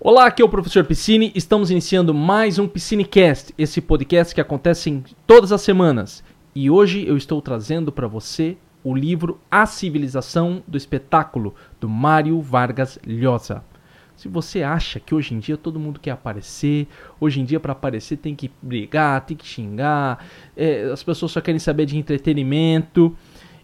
Olá, aqui é o professor Piscine. Estamos iniciando mais um Piscinecast, esse podcast que acontece em todas as semanas. E hoje eu estou trazendo para você o livro A Civilização do Espetáculo, do Mário Vargas Llosa. Se você acha que hoje em dia todo mundo quer aparecer, hoje em dia para aparecer tem que brigar, tem que xingar, é, as pessoas só querem saber de entretenimento.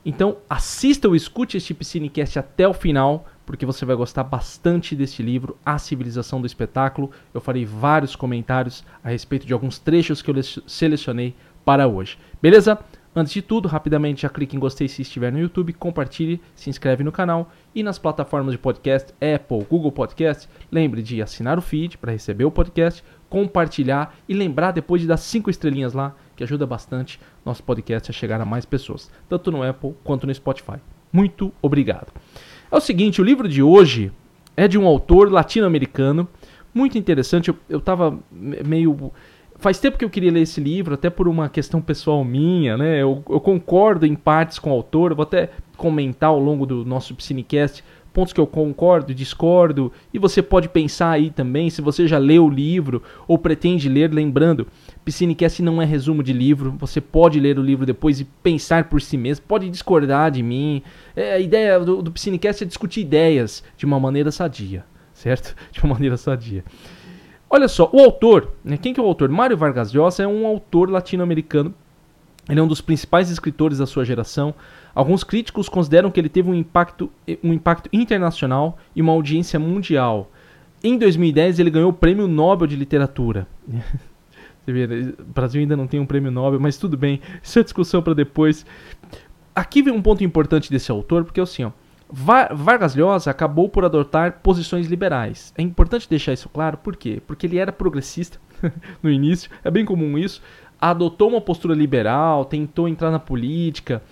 Então assista ou escute este Piscinecast até o final, porque você vai gostar bastante deste livro, A Civilização do Espetáculo. Eu farei vários comentários a respeito de alguns trechos que eu selecionei para hoje. Beleza? Antes de tudo, rapidamente já clique em gostei se estiver no YouTube, compartilhe, se inscreve no canal e nas plataformas de podcast Apple, Google Podcast, lembre de assinar o feed para receber o podcast, compartilhar e lembrar depois de dar cinco estrelinhas lá, que ajuda bastante nosso podcast a chegar a mais pessoas, tanto no Apple quanto no Spotify. Muito obrigado. É o seguinte, o livro de hoje é de um autor latino-americano, muito interessante. Eu estava meio faz tempo que eu queria ler esse livro, até por uma questão pessoal minha, né? Eu, eu concordo em partes com o autor, vou até comentar ao longo do nosso Piscinecast pontos que eu concordo, discordo, e você pode pensar aí também, se você já leu o livro ou pretende ler, lembrando, Piscinecast não é resumo de livro, você pode ler o livro depois e pensar por si mesmo, pode discordar de mim. É, a ideia do, do Piscinecast é discutir ideias de uma maneira sadia, certo? De uma maneira sadia. Olha só, o autor, né, quem que é o autor? Mário Vargas Llosa é um autor latino-americano. Ele é um dos principais escritores da sua geração. Alguns críticos consideram que ele teve um impacto, um impacto internacional e uma audiência mundial. Em 2010, ele ganhou o Prêmio Nobel de Literatura. Você vê, o Brasil ainda não tem um prêmio Nobel, mas tudo bem, isso é discussão para depois. Aqui vem um ponto importante desse autor, porque é assim, ó, Vargas Llosa acabou por adotar posições liberais. É importante deixar isso claro, por quê? Porque ele era progressista no início, é bem comum isso. Adotou uma postura liberal, tentou entrar na política.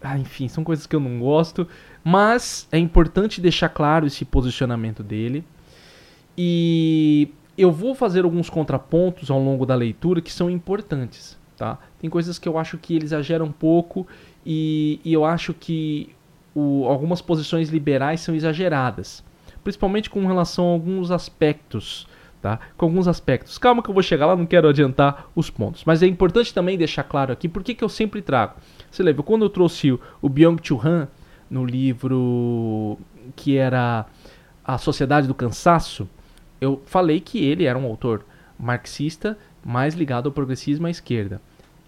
Ah, enfim, são coisas que eu não gosto. Mas é importante deixar claro esse posicionamento dele. E eu vou fazer alguns contrapontos ao longo da leitura que são importantes. Tá? Tem coisas que eu acho que ele exagera um pouco e, e eu acho que o, algumas posições liberais são exageradas, principalmente com relação a alguns aspectos. Tá? Com alguns aspectos. Calma que eu vou chegar lá, não quero adiantar os pontos. Mas é importante também deixar claro aqui por que eu sempre trago. Você lembra, quando eu trouxe o, o Byung-Chul Han no livro que era A Sociedade do Cansaço, eu falei que ele era um autor marxista mais ligado ao progressismo à esquerda.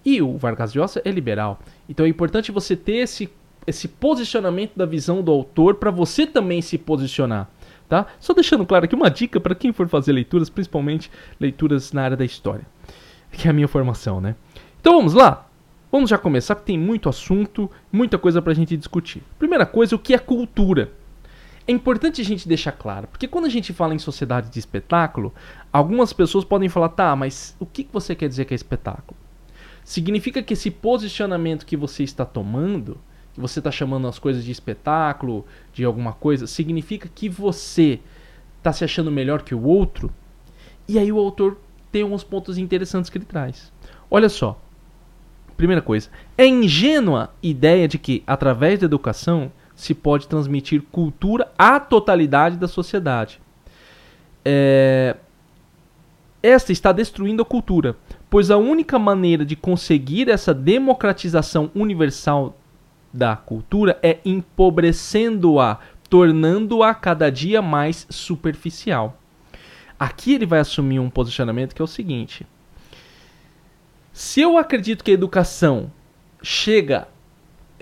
E o Vargas Llosa é liberal. Então é importante você ter esse esse posicionamento da visão do autor para você também se posicionar. Tá? Só deixando claro aqui uma dica para quem for fazer leituras, principalmente leituras na área da história, que é a minha formação, né? Então vamos lá. Vamos já começar, porque tem muito assunto, muita coisa para a gente discutir. Primeira coisa, o que é cultura? É importante a gente deixar claro, porque quando a gente fala em sociedade de espetáculo, algumas pessoas podem falar, tá, mas o que você quer dizer que é espetáculo? Significa que esse posicionamento que você está tomando que você está chamando as coisas de espetáculo, de alguma coisa, significa que você está se achando melhor que o outro. E aí o autor tem alguns pontos interessantes que ele traz. Olha só. Primeira coisa, é ingênua ideia de que através da educação se pode transmitir cultura à totalidade da sociedade. É... Esta está destruindo a cultura, pois a única maneira de conseguir essa democratização universal da cultura é empobrecendo-a, tornando-a cada dia mais superficial. Aqui ele vai assumir um posicionamento que é o seguinte: se eu acredito que a educação chega,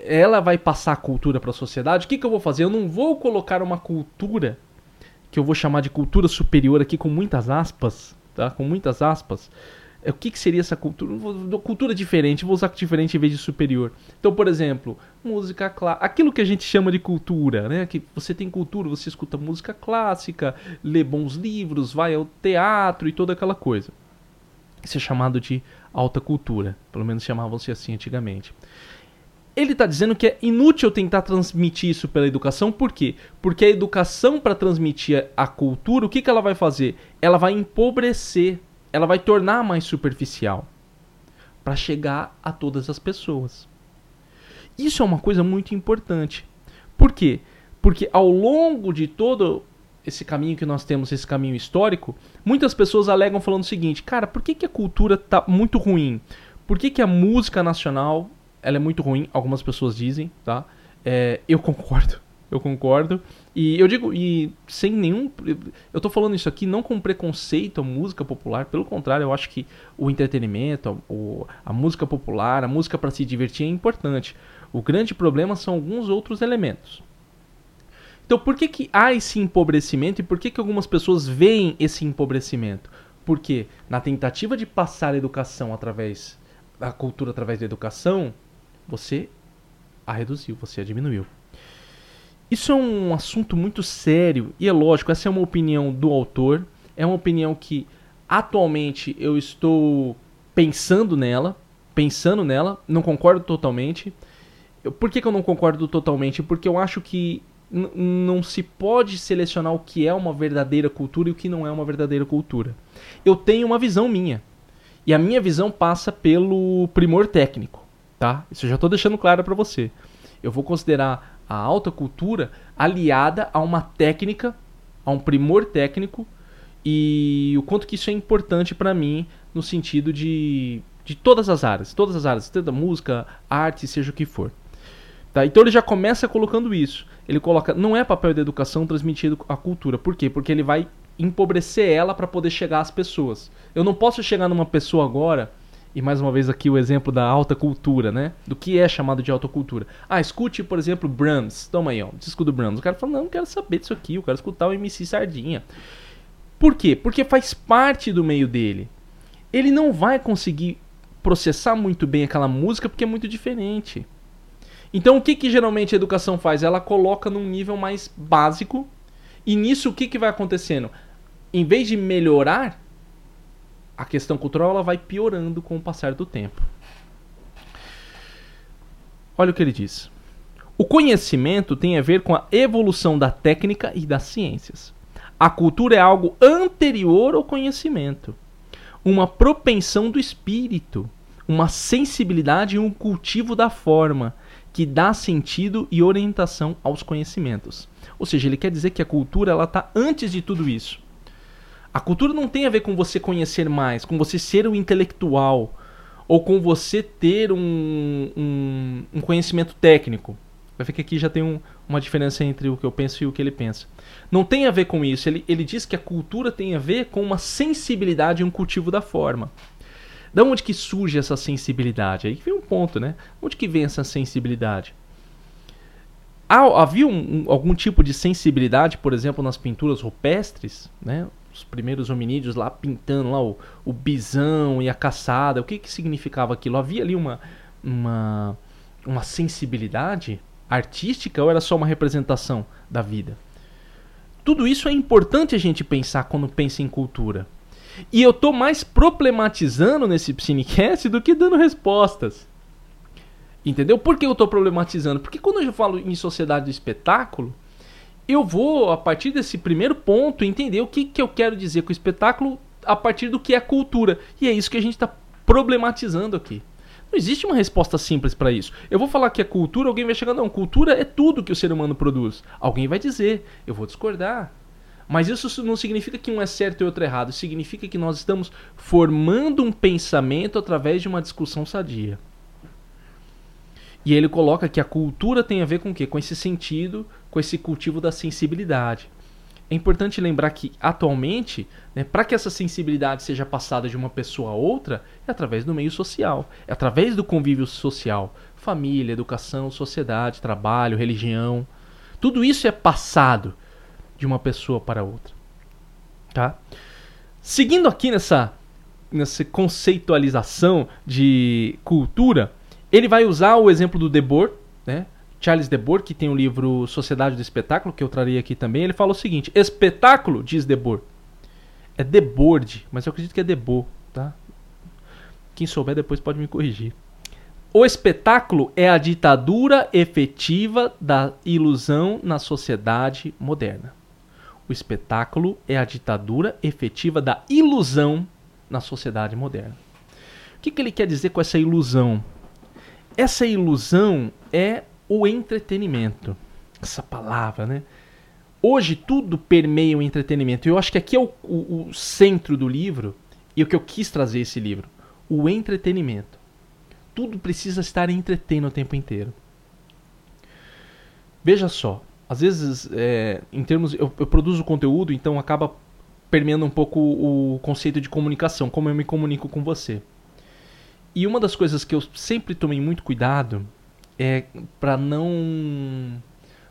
ela vai passar a cultura para a sociedade, o que, que eu vou fazer? Eu não vou colocar uma cultura que eu vou chamar de cultura superior aqui com muitas aspas, tá? Com muitas aspas é, o que, que seria essa cultura? Cultura diferente, vou usar diferente em vez de superior. Então, por exemplo, música clássica. Aquilo que a gente chama de cultura, né? Que você tem cultura, você escuta música clássica, lê bons livros, vai ao teatro e toda aquela coisa. Isso é chamado de alta cultura. Pelo menos chamavam-se assim antigamente. Ele está dizendo que é inútil tentar transmitir isso pela educação, por quê? Porque a educação, para transmitir a cultura, o que, que ela vai fazer? Ela vai empobrecer ela vai tornar mais superficial para chegar a todas as pessoas. Isso é uma coisa muito importante. Por quê? Porque ao longo de todo esse caminho que nós temos, esse caminho histórico, muitas pessoas alegam falando o seguinte, cara, por que, que a cultura tá muito ruim? Por que, que a música nacional ela é muito ruim? Algumas pessoas dizem, tá? É, eu concordo, eu concordo. E eu digo, e sem nenhum. Eu tô falando isso aqui não com preconceito à música popular, pelo contrário, eu acho que o entretenimento, a, a música popular, a música para se divertir é importante. O grande problema são alguns outros elementos. Então, por que, que há esse empobrecimento e por que, que algumas pessoas veem esse empobrecimento? Porque na tentativa de passar a educação através da cultura através da educação, você a reduziu, você a diminuiu. Isso é um assunto muito sério e é lógico, essa é uma opinião do autor, é uma opinião que atualmente eu estou pensando nela, pensando nela, não concordo totalmente. Por que, que eu não concordo totalmente? Porque eu acho que não se pode selecionar o que é uma verdadeira cultura e o que não é uma verdadeira cultura. Eu tenho uma visão minha. E a minha visão passa pelo primor técnico, tá? Isso eu já estou deixando claro para você. Eu vou considerar a alta cultura aliada a uma técnica, a um primor técnico e o quanto que isso é importante para mim no sentido de, de todas as áreas, todas as áreas, tanto música, arte, seja o que for. Tá? Então ele já começa colocando isso. Ele coloca, não é papel da educação transmitir a cultura. Por quê? Porque ele vai empobrecer ela para poder chegar às pessoas. Eu não posso chegar numa pessoa agora e mais uma vez aqui o exemplo da alta cultura, né? Do que é chamado de alta cultura. Ah, escute, por exemplo, Brahms. Toma aí, ó, disco do Brahms. O cara fala, não, não quero saber disso aqui, eu quero escutar o MC Sardinha. Por quê? Porque faz parte do meio dele. Ele não vai conseguir processar muito bem aquela música porque é muito diferente. Então o que, que geralmente a educação faz? Ela coloca num nível mais básico e nisso o que, que vai acontecendo? Em vez de melhorar, a questão cultural ela vai piorando com o passar do tempo. Olha o que ele diz. O conhecimento tem a ver com a evolução da técnica e das ciências. A cultura é algo anterior ao conhecimento, uma propensão do espírito, uma sensibilidade e um cultivo da forma que dá sentido e orientação aos conhecimentos. Ou seja, ele quer dizer que a cultura ela está antes de tudo isso. A cultura não tem a ver com você conhecer mais, com você ser um intelectual, ou com você ter um, um, um, conhecimento técnico. Vai ver que aqui já tem um, uma diferença entre o que eu penso e o que ele pensa. Não tem a ver com isso. Ele, ele diz que a cultura tem a ver com uma sensibilidade e um cultivo da forma. Da onde que surge essa sensibilidade? Aí vem um ponto, né? Onde que vem essa sensibilidade? havia um, algum tipo de sensibilidade, por exemplo, nas pinturas rupestres, né? Os primeiros hominídeos lá pintando lá o, o bisão e a caçada. O que, que significava aquilo? Havia ali uma, uma, uma sensibilidade artística ou era só uma representação da vida? Tudo isso é importante a gente pensar quando pensa em cultura. E eu tô mais problematizando nesse Psinecast do que dando respostas. Entendeu? Por que eu tô problematizando? Porque quando eu falo em sociedade do espetáculo, eu vou, a partir desse primeiro ponto, entender o que, que eu quero dizer com o espetáculo a partir do que é cultura. E é isso que a gente está problematizando aqui. Não existe uma resposta simples para isso. Eu vou falar que é cultura, alguém vai chegar, não, cultura é tudo que o ser humano produz. Alguém vai dizer, eu vou discordar. Mas isso não significa que um é certo e outro é errado. Significa que nós estamos formando um pensamento através de uma discussão sadia. E ele coloca que a cultura tem a ver com o quê? Com esse sentido, com esse cultivo da sensibilidade. É importante lembrar que, atualmente, né, para que essa sensibilidade seja passada de uma pessoa a outra, é através do meio social, é através do convívio social. Família, educação, sociedade, trabalho, religião. Tudo isso é passado de uma pessoa para outra. Tá? Seguindo aqui nessa, nessa conceitualização de cultura, ele vai usar o exemplo do Debord, né? Charles Debord, que tem o livro Sociedade do Espetáculo, que eu trarei aqui também, ele fala o seguinte: espetáculo, diz Debord, é Debord, mas eu acredito que é Debord, tá? Quem souber depois pode me corrigir. O espetáculo é a ditadura efetiva da ilusão na sociedade moderna. O espetáculo é a ditadura efetiva da ilusão na sociedade moderna. O que, que ele quer dizer com essa ilusão? Essa ilusão é o entretenimento. Essa palavra, né? Hoje tudo permeia o entretenimento. Eu acho que aqui é o, o, o centro do livro e o que eu quis trazer esse livro. O entretenimento. Tudo precisa estar entretendo o tempo inteiro. Veja só, às vezes, é, em termos. Eu, eu, produzo conteúdo, então acaba permeando um pouco o conceito de comunicação, como eu me comunico com você. E uma das coisas que eu sempre tomei muito cuidado é para não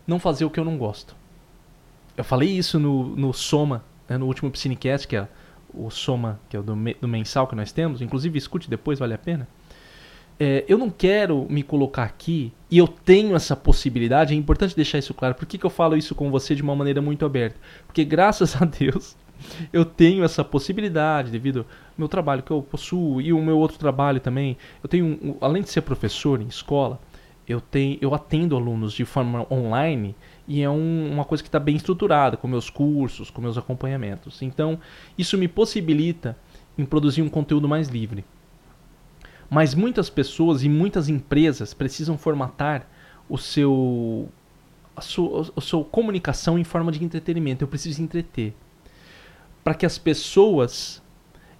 não fazer o que eu não gosto. Eu falei isso no, no Soma, né, no último Piscinecast, que é o Soma, que é o do, do mensal que nós temos. Inclusive, escute depois, vale a pena. É, eu não quero me colocar aqui e eu tenho essa possibilidade, é importante deixar isso claro. Por que, que eu falo isso com você de uma maneira muito aberta? Porque graças a Deus eu tenho essa possibilidade devido ao meu trabalho que eu possuo e o meu outro trabalho também. Eu tenho, além de ser professor em escola, eu tenho, eu atendo alunos de forma online e é um, uma coisa que está bem estruturada com meus cursos, com meus acompanhamentos. Então isso me possibilita em produzir um conteúdo mais livre. Mas muitas pessoas e muitas empresas precisam formatar o seu a sua, a sua comunicação em forma de entretenimento. Eu preciso entreter para que as pessoas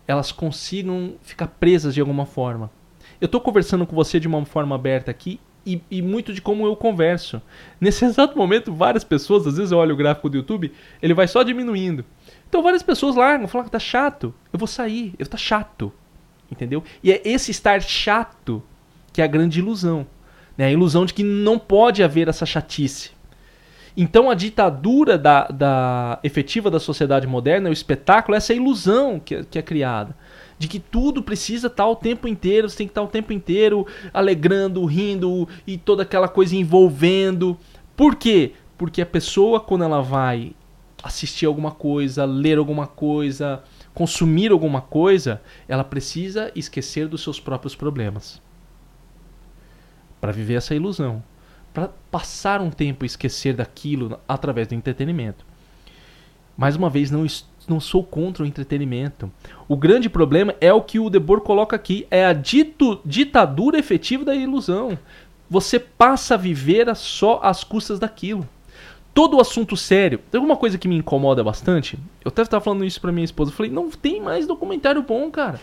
elas consigam ficar presas de alguma forma. Eu estou conversando com você de uma forma aberta aqui e, e, muito de como eu converso. Nesse exato momento, várias pessoas, às vezes eu olho o gráfico do YouTube, ele vai só diminuindo. Então várias pessoas largam, falam que tá chato. Eu vou sair, eu tá chato. Entendeu? E é esse estar chato que é a grande ilusão. Né? A ilusão de que não pode haver essa chatice. Então a ditadura da, da efetiva da sociedade moderna, o espetáculo, é essa ilusão que, que é criada. De que tudo precisa estar o tempo inteiro, você tem que estar o tempo inteiro alegrando, rindo e toda aquela coisa envolvendo. Por quê? Porque a pessoa, quando ela vai assistir alguma coisa, ler alguma coisa, consumir alguma coisa, ela precisa esquecer dos seus próprios problemas. Para viver essa ilusão. Para passar um tempo e esquecer daquilo através do entretenimento. Mais uma vez, não, não sou contra o entretenimento. O grande problema é o que o Debord coloca aqui: é a dito, ditadura efetiva da ilusão. Você passa a viver só às custas daquilo todo assunto sério. Tem alguma coisa que me incomoda bastante? Eu até estava falando isso pra minha esposa. Eu falei, não tem mais documentário bom, cara.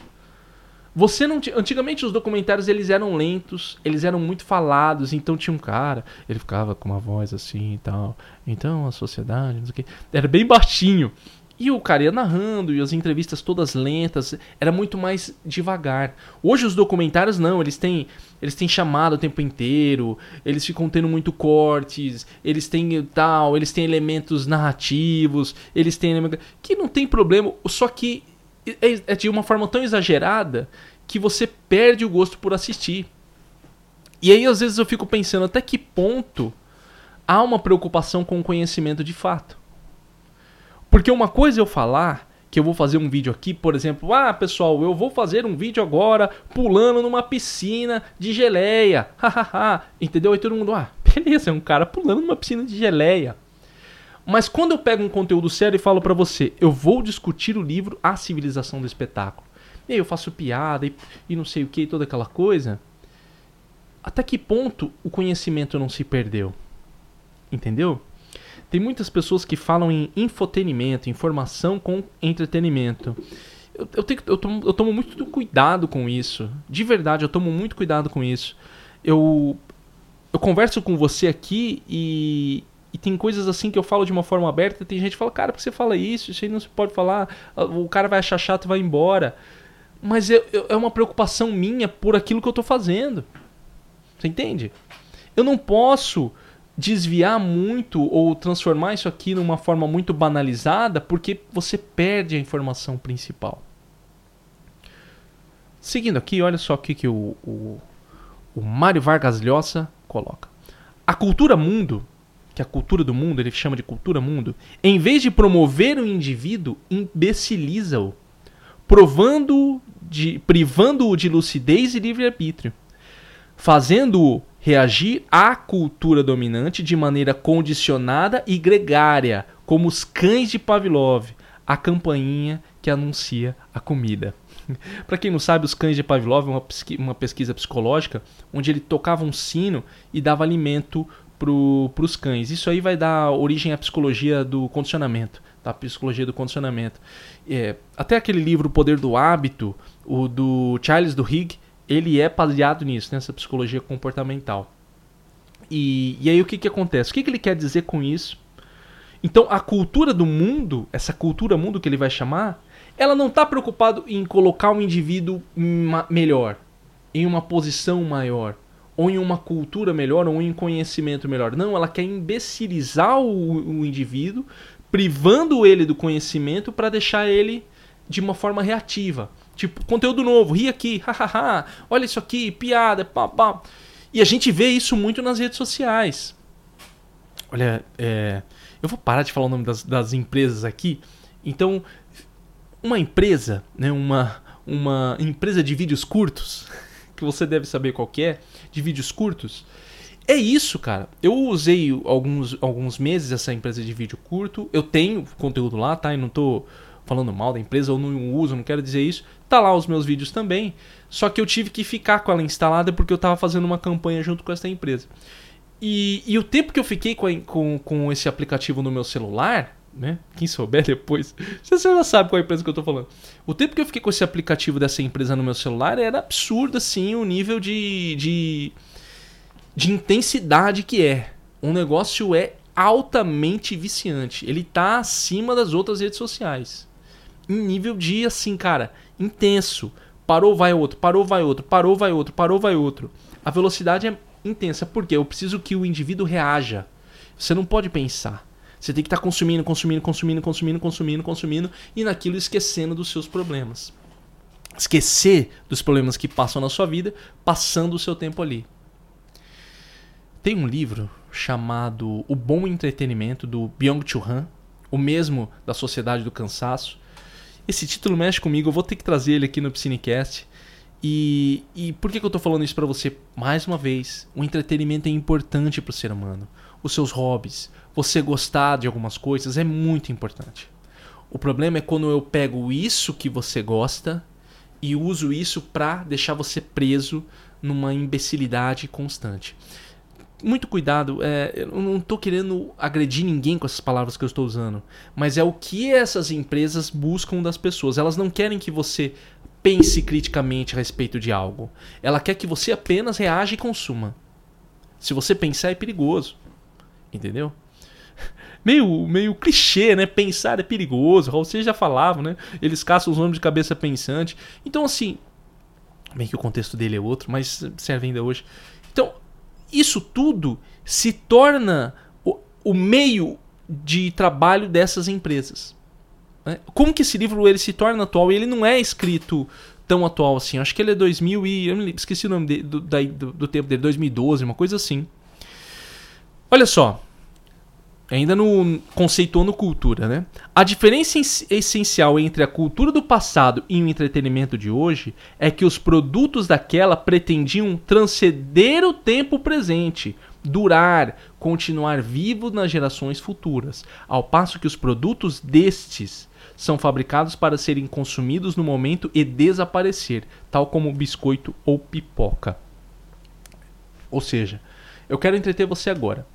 Você não tinha... Antigamente os documentários eles eram lentos, eles eram muito falados, então tinha um cara, ele ficava com uma voz assim e tal. Então a sociedade, não sei o quê. Era bem baixinho. E o cara ia narrando, e as entrevistas todas lentas, era muito mais devagar. Hoje os documentários não, eles têm, eles têm chamado o tempo inteiro, eles ficam tendo muito cortes, eles têm tal, eles têm elementos narrativos, eles têm que não tem problema, só que é, é de uma forma tão exagerada que você perde o gosto por assistir. E aí às vezes eu fico pensando até que ponto há uma preocupação com o conhecimento de fato. Porque uma coisa é eu falar que eu vou fazer um vídeo aqui, por exemplo, ah, pessoal, eu vou fazer um vídeo agora pulando numa piscina de geleia. Hahaha. Entendeu? E todo mundo, ah, beleza, é um cara pulando numa piscina de geleia. Mas quando eu pego um conteúdo sério e falo para você, eu vou discutir o livro A Civilização do Espetáculo. E aí eu faço piada e, e não sei o que e toda aquela coisa. Até que ponto o conhecimento não se perdeu? Entendeu? Tem muitas pessoas que falam em infotenimento, informação com entretenimento. Eu, eu, tenho, eu, tomo, eu tomo muito cuidado com isso. De verdade, eu tomo muito cuidado com isso. Eu, eu converso com você aqui e, e tem coisas assim que eu falo de uma forma aberta. Tem gente que fala, cara, por que você fala isso? Isso aí não se pode falar. O cara vai achar chato e vai embora. Mas é, é uma preocupação minha por aquilo que eu estou fazendo. Você entende? Eu não posso desviar muito ou transformar isso aqui numa forma muito banalizada, porque você perde a informação principal. Seguindo aqui, olha só o que, o, o, o Mário Vargas Llosa coloca. A cultura mundo, que a cultura do mundo, ele chama de cultura mundo, em vez de promover o indivíduo, imbeciliza-o, provando de, privando-o de lucidez e livre-arbítrio, fazendo-o reagir à cultura dominante de maneira condicionada e gregária, como os cães de Pavlov, a campainha que anuncia a comida. Para quem não sabe, os cães de Pavlov é uma, pesquisa, psicológica onde ele tocava um sino e dava alimento para os cães. Isso aí vai dar origem à psicologia do condicionamento, tá? Psicologia do condicionamento. É, até aquele livro O Poder do Hábito, o do Charles Duhigg, ele é baseado nisso, nessa psicologia comportamental. E, e aí o que, que acontece? O que, que ele quer dizer com isso? Então a cultura do mundo, essa cultura mundo que ele vai chamar, ela não está preocupado em colocar o um indivíduo melhor, em uma posição maior, ou em uma cultura melhor, ou em conhecimento melhor. Não, ela quer imbecilizar o, o indivíduo, privando ele do conhecimento para deixar ele de uma forma reativa. Tipo, conteúdo novo, ri aqui, hahaha, olha isso aqui, piada, pá, pá. E a gente vê isso muito nas redes sociais. Olha, é, eu vou parar de falar o nome das, das empresas aqui. Então, uma empresa, né, uma, uma empresa de vídeos curtos, que você deve saber qual é, de vídeos curtos, é isso, cara. Eu usei alguns, alguns meses essa empresa de vídeo curto. Eu tenho conteúdo lá, tá? E não tô falando mal da empresa ou não uso, não quero dizer isso. Tá lá os meus vídeos também. Só que eu tive que ficar com ela instalada porque eu estava fazendo uma campanha junto com essa empresa. E, e o tempo que eu fiquei com, a, com, com esse aplicativo no meu celular, né? Quem souber depois, você já sabe qual é a empresa que eu estou falando. O tempo que eu fiquei com esse aplicativo dessa empresa no meu celular era absurdo, assim, o nível de, de, de intensidade que é. Um negócio é altamente viciante. Ele tá acima das outras redes sociais em nível de assim, cara, intenso. Parou, vai outro, parou, vai outro, parou, vai outro, parou, vai outro. A velocidade é intensa, porque eu preciso que o indivíduo reaja. Você não pode pensar. Você tem que estar tá consumindo, consumindo, consumindo, consumindo, consumindo, consumindo e naquilo esquecendo dos seus problemas. Esquecer dos problemas que passam na sua vida, passando o seu tempo ali. Tem um livro chamado O Bom Entretenimento, do Byung-Chul Han, o mesmo da Sociedade do Cansaço, esse título mexe comigo, eu vou ter que trazer ele aqui no Psinecast. E, e por que, que eu estou falando isso para você? Mais uma vez, o entretenimento é importante para o ser humano. Os seus hobbies, você gostar de algumas coisas é muito importante. O problema é quando eu pego isso que você gosta e uso isso para deixar você preso numa imbecilidade constante muito cuidado. É, eu não estou querendo agredir ninguém com essas palavras que eu estou usando. Mas é o que essas empresas buscam das pessoas. Elas não querem que você pense criticamente a respeito de algo. Ela quer que você apenas reaja e consuma. Se você pensar é perigoso. Entendeu? Meio, meio clichê, né? Pensar é perigoso. Você já falava, né? Eles caçam os homens de cabeça pensante. Então, assim. Bem que o contexto dele é outro, mas serve ainda hoje. Então, isso tudo se torna o, o meio de trabalho dessas empresas. Né? Como que esse livro ele se torna atual? Ele não é escrito tão atual assim. Acho que ele é 2000 e eu esqueci o nome do, do, do tempo dele, 2012, uma coisa assim. Olha só, ainda no conceituando cultura, né? A diferença essencial entre a cultura do passado e o entretenimento de hoje é que os produtos daquela pretendiam transcender o tempo presente, durar, continuar vivo nas gerações futuras, ao passo que os produtos destes são fabricados para serem consumidos no momento e desaparecer, tal como biscoito ou pipoca. Ou seja, eu quero entreter você agora.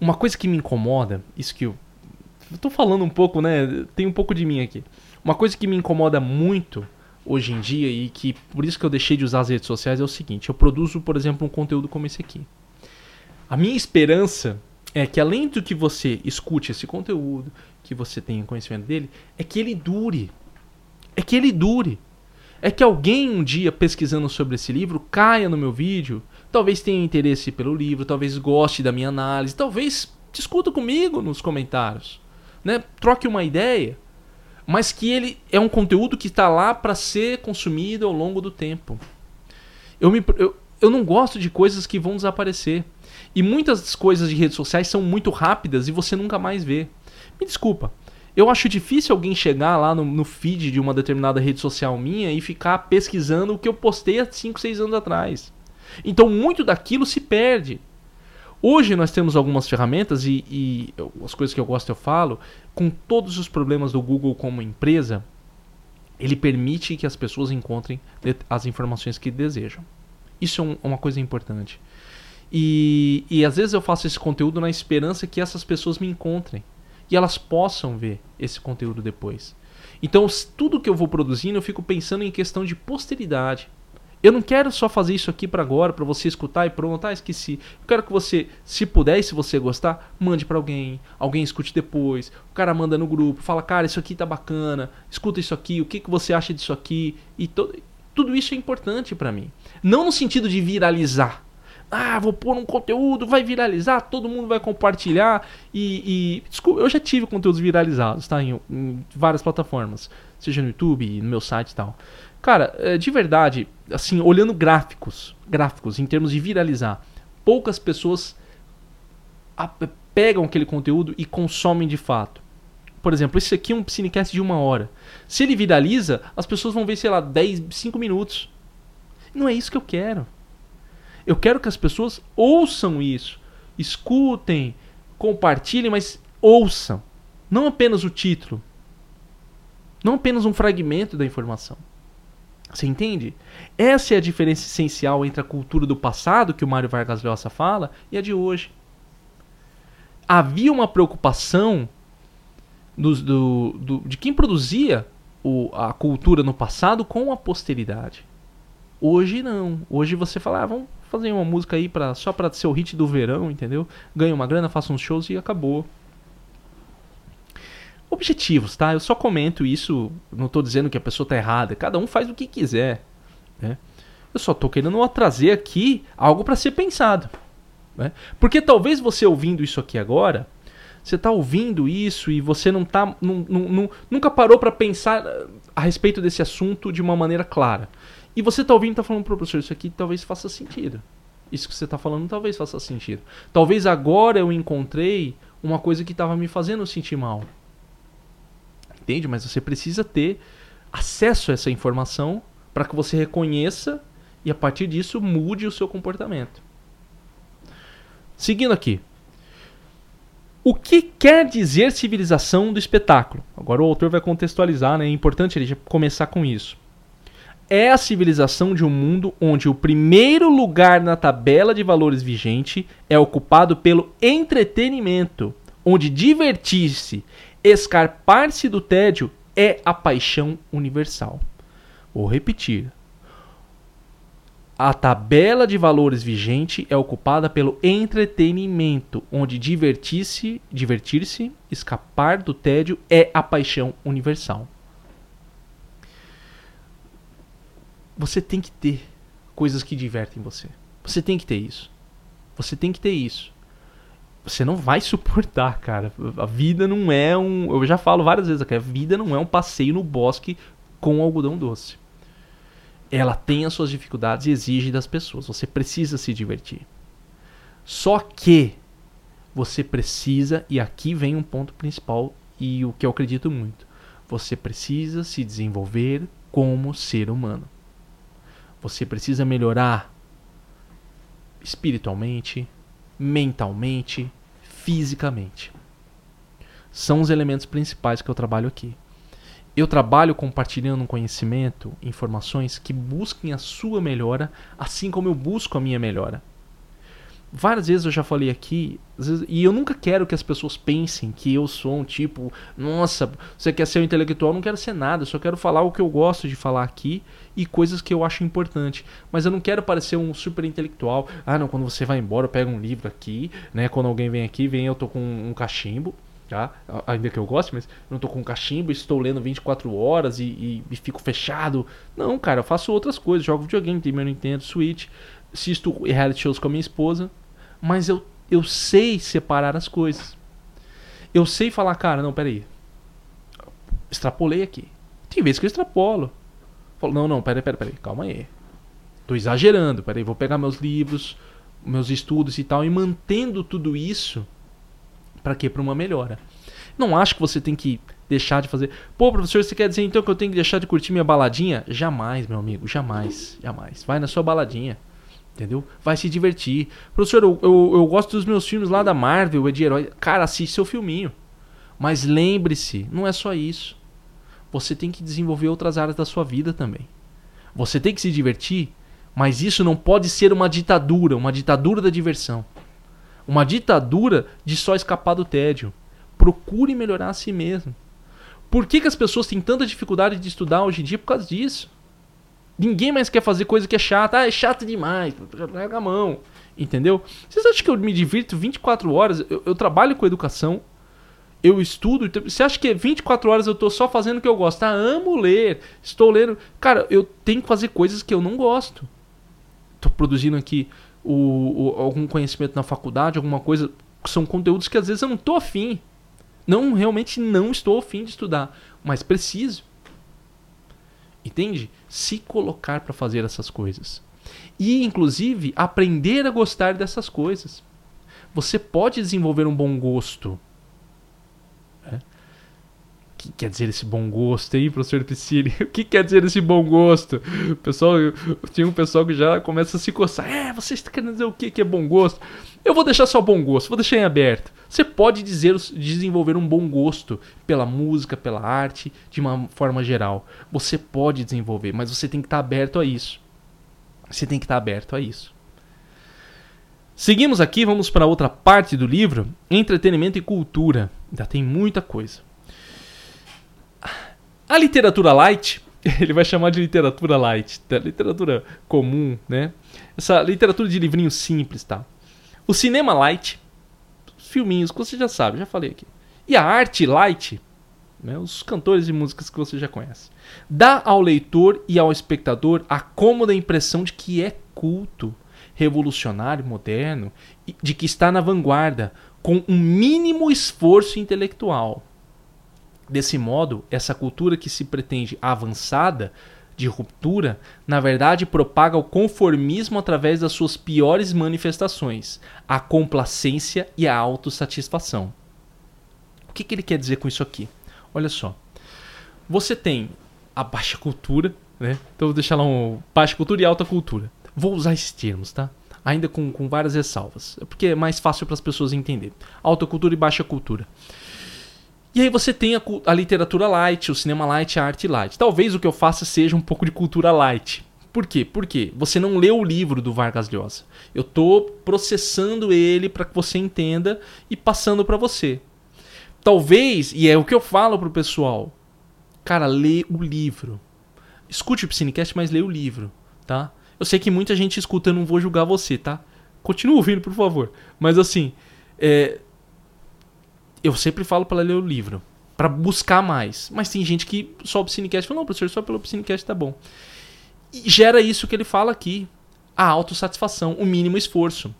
Uma coisa que me incomoda, isso que eu. Eu tô falando um pouco, né? Tem um pouco de mim aqui. Uma coisa que me incomoda muito hoje em dia e que por isso que eu deixei de usar as redes sociais é o seguinte: eu produzo, por exemplo, um conteúdo como esse aqui. A minha esperança é que além do que você escute esse conteúdo, que você tenha conhecimento dele, é que ele dure. É que ele dure. É que alguém um dia pesquisando sobre esse livro caia no meu vídeo Talvez tenha interesse pelo livro, talvez goste da minha análise, talvez discuta comigo nos comentários, né? Troque uma ideia, mas que ele é um conteúdo que está lá para ser consumido ao longo do tempo. Eu, me, eu, eu não gosto de coisas que vão desaparecer. E muitas coisas de redes sociais são muito rápidas e você nunca mais vê. Me desculpa. Eu acho difícil alguém chegar lá no, no feed de uma determinada rede social minha e ficar pesquisando o que eu postei há 5, 6 anos atrás. Então muito daquilo se perde. Hoje nós temos algumas ferramentas e, e as coisas que eu gosto eu falo, com todos os problemas do Google como empresa, ele permite que as pessoas encontrem as informações que desejam. Isso é um, uma coisa importante. E, e às vezes eu faço esse conteúdo na esperança que essas pessoas me encontrem e elas possam ver esse conteúdo depois. Então, tudo que eu vou produzindo, eu fico pensando em questão de posteridade. Eu não quero só fazer isso aqui para agora, para você escutar e pronto, ah, esqueci. Eu quero que você, se puder e se você gostar, mande para alguém, alguém escute depois. O cara manda no grupo, fala, cara, isso aqui tá bacana, escuta isso aqui, o que, que você acha disso aqui? E to tudo isso é importante para mim. Não no sentido de viralizar. Ah, vou pôr um conteúdo, vai viralizar, todo mundo vai compartilhar. E, e desculpa, eu já tive conteúdos viralizados, tá? Em, em várias plataformas, seja no YouTube, no meu site e tal. Cara, é, de verdade, assim, olhando gráficos, gráficos em termos de viralizar, poucas pessoas pegam aquele conteúdo e consomem de fato. Por exemplo, esse aqui é um Cinecast de uma hora. Se ele viraliza, as pessoas vão ver, sei lá, 10, 5 minutos. Não é isso que eu quero. Eu quero que as pessoas ouçam isso. Escutem, compartilhem, mas ouçam. Não apenas o título. Não apenas um fragmento da informação. Você entende? Essa é a diferença essencial entre a cultura do passado, que o Mário Vargas Llosa fala, e a de hoje. Havia uma preocupação do, do, do, de quem produzia o, a cultura no passado com a posteridade. Hoje não. Hoje você fala, ah, vamos fazer uma música aí pra, só para ser o hit do verão, entendeu? Ganha uma grana, faça uns shows e acabou objetivos, tá? Eu só comento isso, não estou dizendo que a pessoa está errada. Cada um faz o que quiser, né? Eu só estou querendo trazer aqui algo para ser pensado, né? Porque talvez você ouvindo isso aqui agora, você está ouvindo isso e você não tá, não, não, nunca parou para pensar a respeito desse assunto de uma maneira clara. E você está ouvindo, está falando, professor, isso aqui talvez faça sentido. Isso que você está falando talvez faça sentido. Talvez agora eu encontrei uma coisa que estava me fazendo sentir mal entende, mas você precisa ter acesso a essa informação para que você reconheça e a partir disso mude o seu comportamento. Seguindo aqui. O que quer dizer civilização do espetáculo? Agora o autor vai contextualizar, né? é importante ele começar com isso. É a civilização de um mundo onde o primeiro lugar na tabela de valores vigente é ocupado pelo entretenimento, onde divertir-se Escarpar-se do tédio é a paixão universal. Vou repetir. A tabela de valores vigente é ocupada pelo entretenimento, onde divertir-se, divertir-se, escapar do tédio é a paixão universal. Você tem que ter coisas que divertem você. Você tem que ter isso. Você tem que ter isso você não vai suportar, cara. A vida não é um. Eu já falo várias vezes aqui, a vida não é um passeio no bosque com algodão doce. Ela tem as suas dificuldades e exige das pessoas. Você precisa se divertir. Só que você precisa, e aqui vem um ponto principal e o que eu acredito muito. Você precisa se desenvolver como ser humano. Você precisa melhorar espiritualmente, mentalmente, fisicamente. São os elementos principais que eu trabalho aqui. Eu trabalho compartilhando conhecimento, informações que busquem a sua melhora, assim como eu busco a minha melhora. Várias vezes eu já falei aqui, vezes, e eu nunca quero que as pessoas pensem que eu sou um tipo, nossa, você quer ser um intelectual, eu não quero ser nada, eu só quero falar o que eu gosto de falar aqui e coisas que eu acho importante. Mas eu não quero parecer um super intelectual. Ah, não, quando você vai embora, eu pego um livro aqui, né? Quando alguém vem aqui, vem eu tô com um cachimbo, tá? Ainda que eu goste, mas não tô com um cachimbo, estou lendo 24 horas e, e, e fico fechado. Não, cara, eu faço outras coisas, jogo videogame, tenho meu Nintendo Switch, assisto reality shows com a minha esposa mas eu, eu sei separar as coisas. Eu sei falar, cara, não, peraí. Extrapolei aqui. Tem vezes que eu extrapolo. Falo, não, não, peraí, peraí, peraí, calma aí. Tô exagerando, peraí, vou pegar meus livros, meus estudos e tal, e mantendo tudo isso para quê? Para uma melhora. Não acho que você tem que deixar de fazer. Pô, professor, você quer dizer então que eu tenho que deixar de curtir minha baladinha? Jamais, meu amigo, jamais, jamais. Vai na sua baladinha. Entendeu? Vai se divertir. Professor, eu, eu, eu gosto dos meus filmes lá da Marvel, é de herói. Cara, assiste seu filminho. Mas lembre-se, não é só isso. Você tem que desenvolver outras áreas da sua vida também. Você tem que se divertir Mas isso não pode ser uma ditadura, uma ditadura da diversão. Uma ditadura de só escapar do tédio. Procure melhorar a si mesmo. Por que, que as pessoas têm tanta dificuldade de estudar hoje em dia? Por causa disso. Ninguém mais quer fazer coisa que é chata. Ah, é chato demais. Pega a mão. Entendeu? Vocês acham que eu me divirto 24 horas? Eu, eu trabalho com educação. Eu estudo. Então, você acha que 24 horas eu tô só fazendo o que eu gosto? Ah, amo ler. Estou lendo. Cara, eu tenho que fazer coisas que eu não gosto. Tô produzindo aqui o, o, algum conhecimento na faculdade, alguma coisa. São conteúdos que às vezes eu não tô afim. Não, realmente não estou afim de estudar. Mas preciso. Entende? Se colocar para fazer essas coisas. E, inclusive, aprender a gostar dessas coisas. Você pode desenvolver um bom gosto que quer dizer esse bom gosto aí, professor Piscine? O que quer dizer esse bom gosto? O pessoal, tinha um pessoal que já começa a se coçar. É, você está querendo dizer o que, que é bom gosto? Eu vou deixar só bom gosto, vou deixar em aberto. Você pode dizer, desenvolver um bom gosto pela música, pela arte, de uma forma geral. Você pode desenvolver, mas você tem que estar aberto a isso. Você tem que estar aberto a isso. Seguimos aqui, vamos para outra parte do livro: entretenimento e cultura. Ainda tem muita coisa. A literatura light, ele vai chamar de literatura light, tá? literatura comum, né? Essa literatura de livrinho simples, tá? O cinema light, os filminhos que você já sabe, já falei aqui. E a arte light, né? os cantores e músicas que você já conhece. Dá ao leitor e ao espectador a cômoda impressão de que é culto, revolucionário, moderno, de que está na vanguarda, com um mínimo esforço intelectual. Desse modo, essa cultura que se pretende avançada, de ruptura, na verdade propaga o conformismo através das suas piores manifestações, a complacência e a autossatisfação. O que, que ele quer dizer com isso aqui? Olha só. Você tem a baixa cultura, né? Então vou deixar lá um baixa cultura e alta cultura. Vou usar esses termos, tá? Ainda com, com várias ressalvas. É porque é mais fácil para as pessoas entenderem. Alta cultura e baixa cultura. E aí você tem a, a, literatura light, o cinema light, a arte light. Talvez o que eu faça seja um pouco de cultura light. Por quê? Porque você não leu o livro do Vargas Llosa. Eu estou processando ele para que você entenda e passando para você. Talvez, e é o que eu falo pro pessoal, cara, lê o livro. Escute o Psinecast, mas lê o livro, tá? Eu sei que muita gente escuta, eu não vou julgar você, tá? Continua ouvindo, por favor. Mas assim, é, eu sempre falo para ler o livro, para buscar mais. Mas tem gente que só o Piscinecast fala, não, professor, só pelo Piscinecast tá bom. E gera isso que ele fala aqui, a autossatisfação, o mínimo esforço.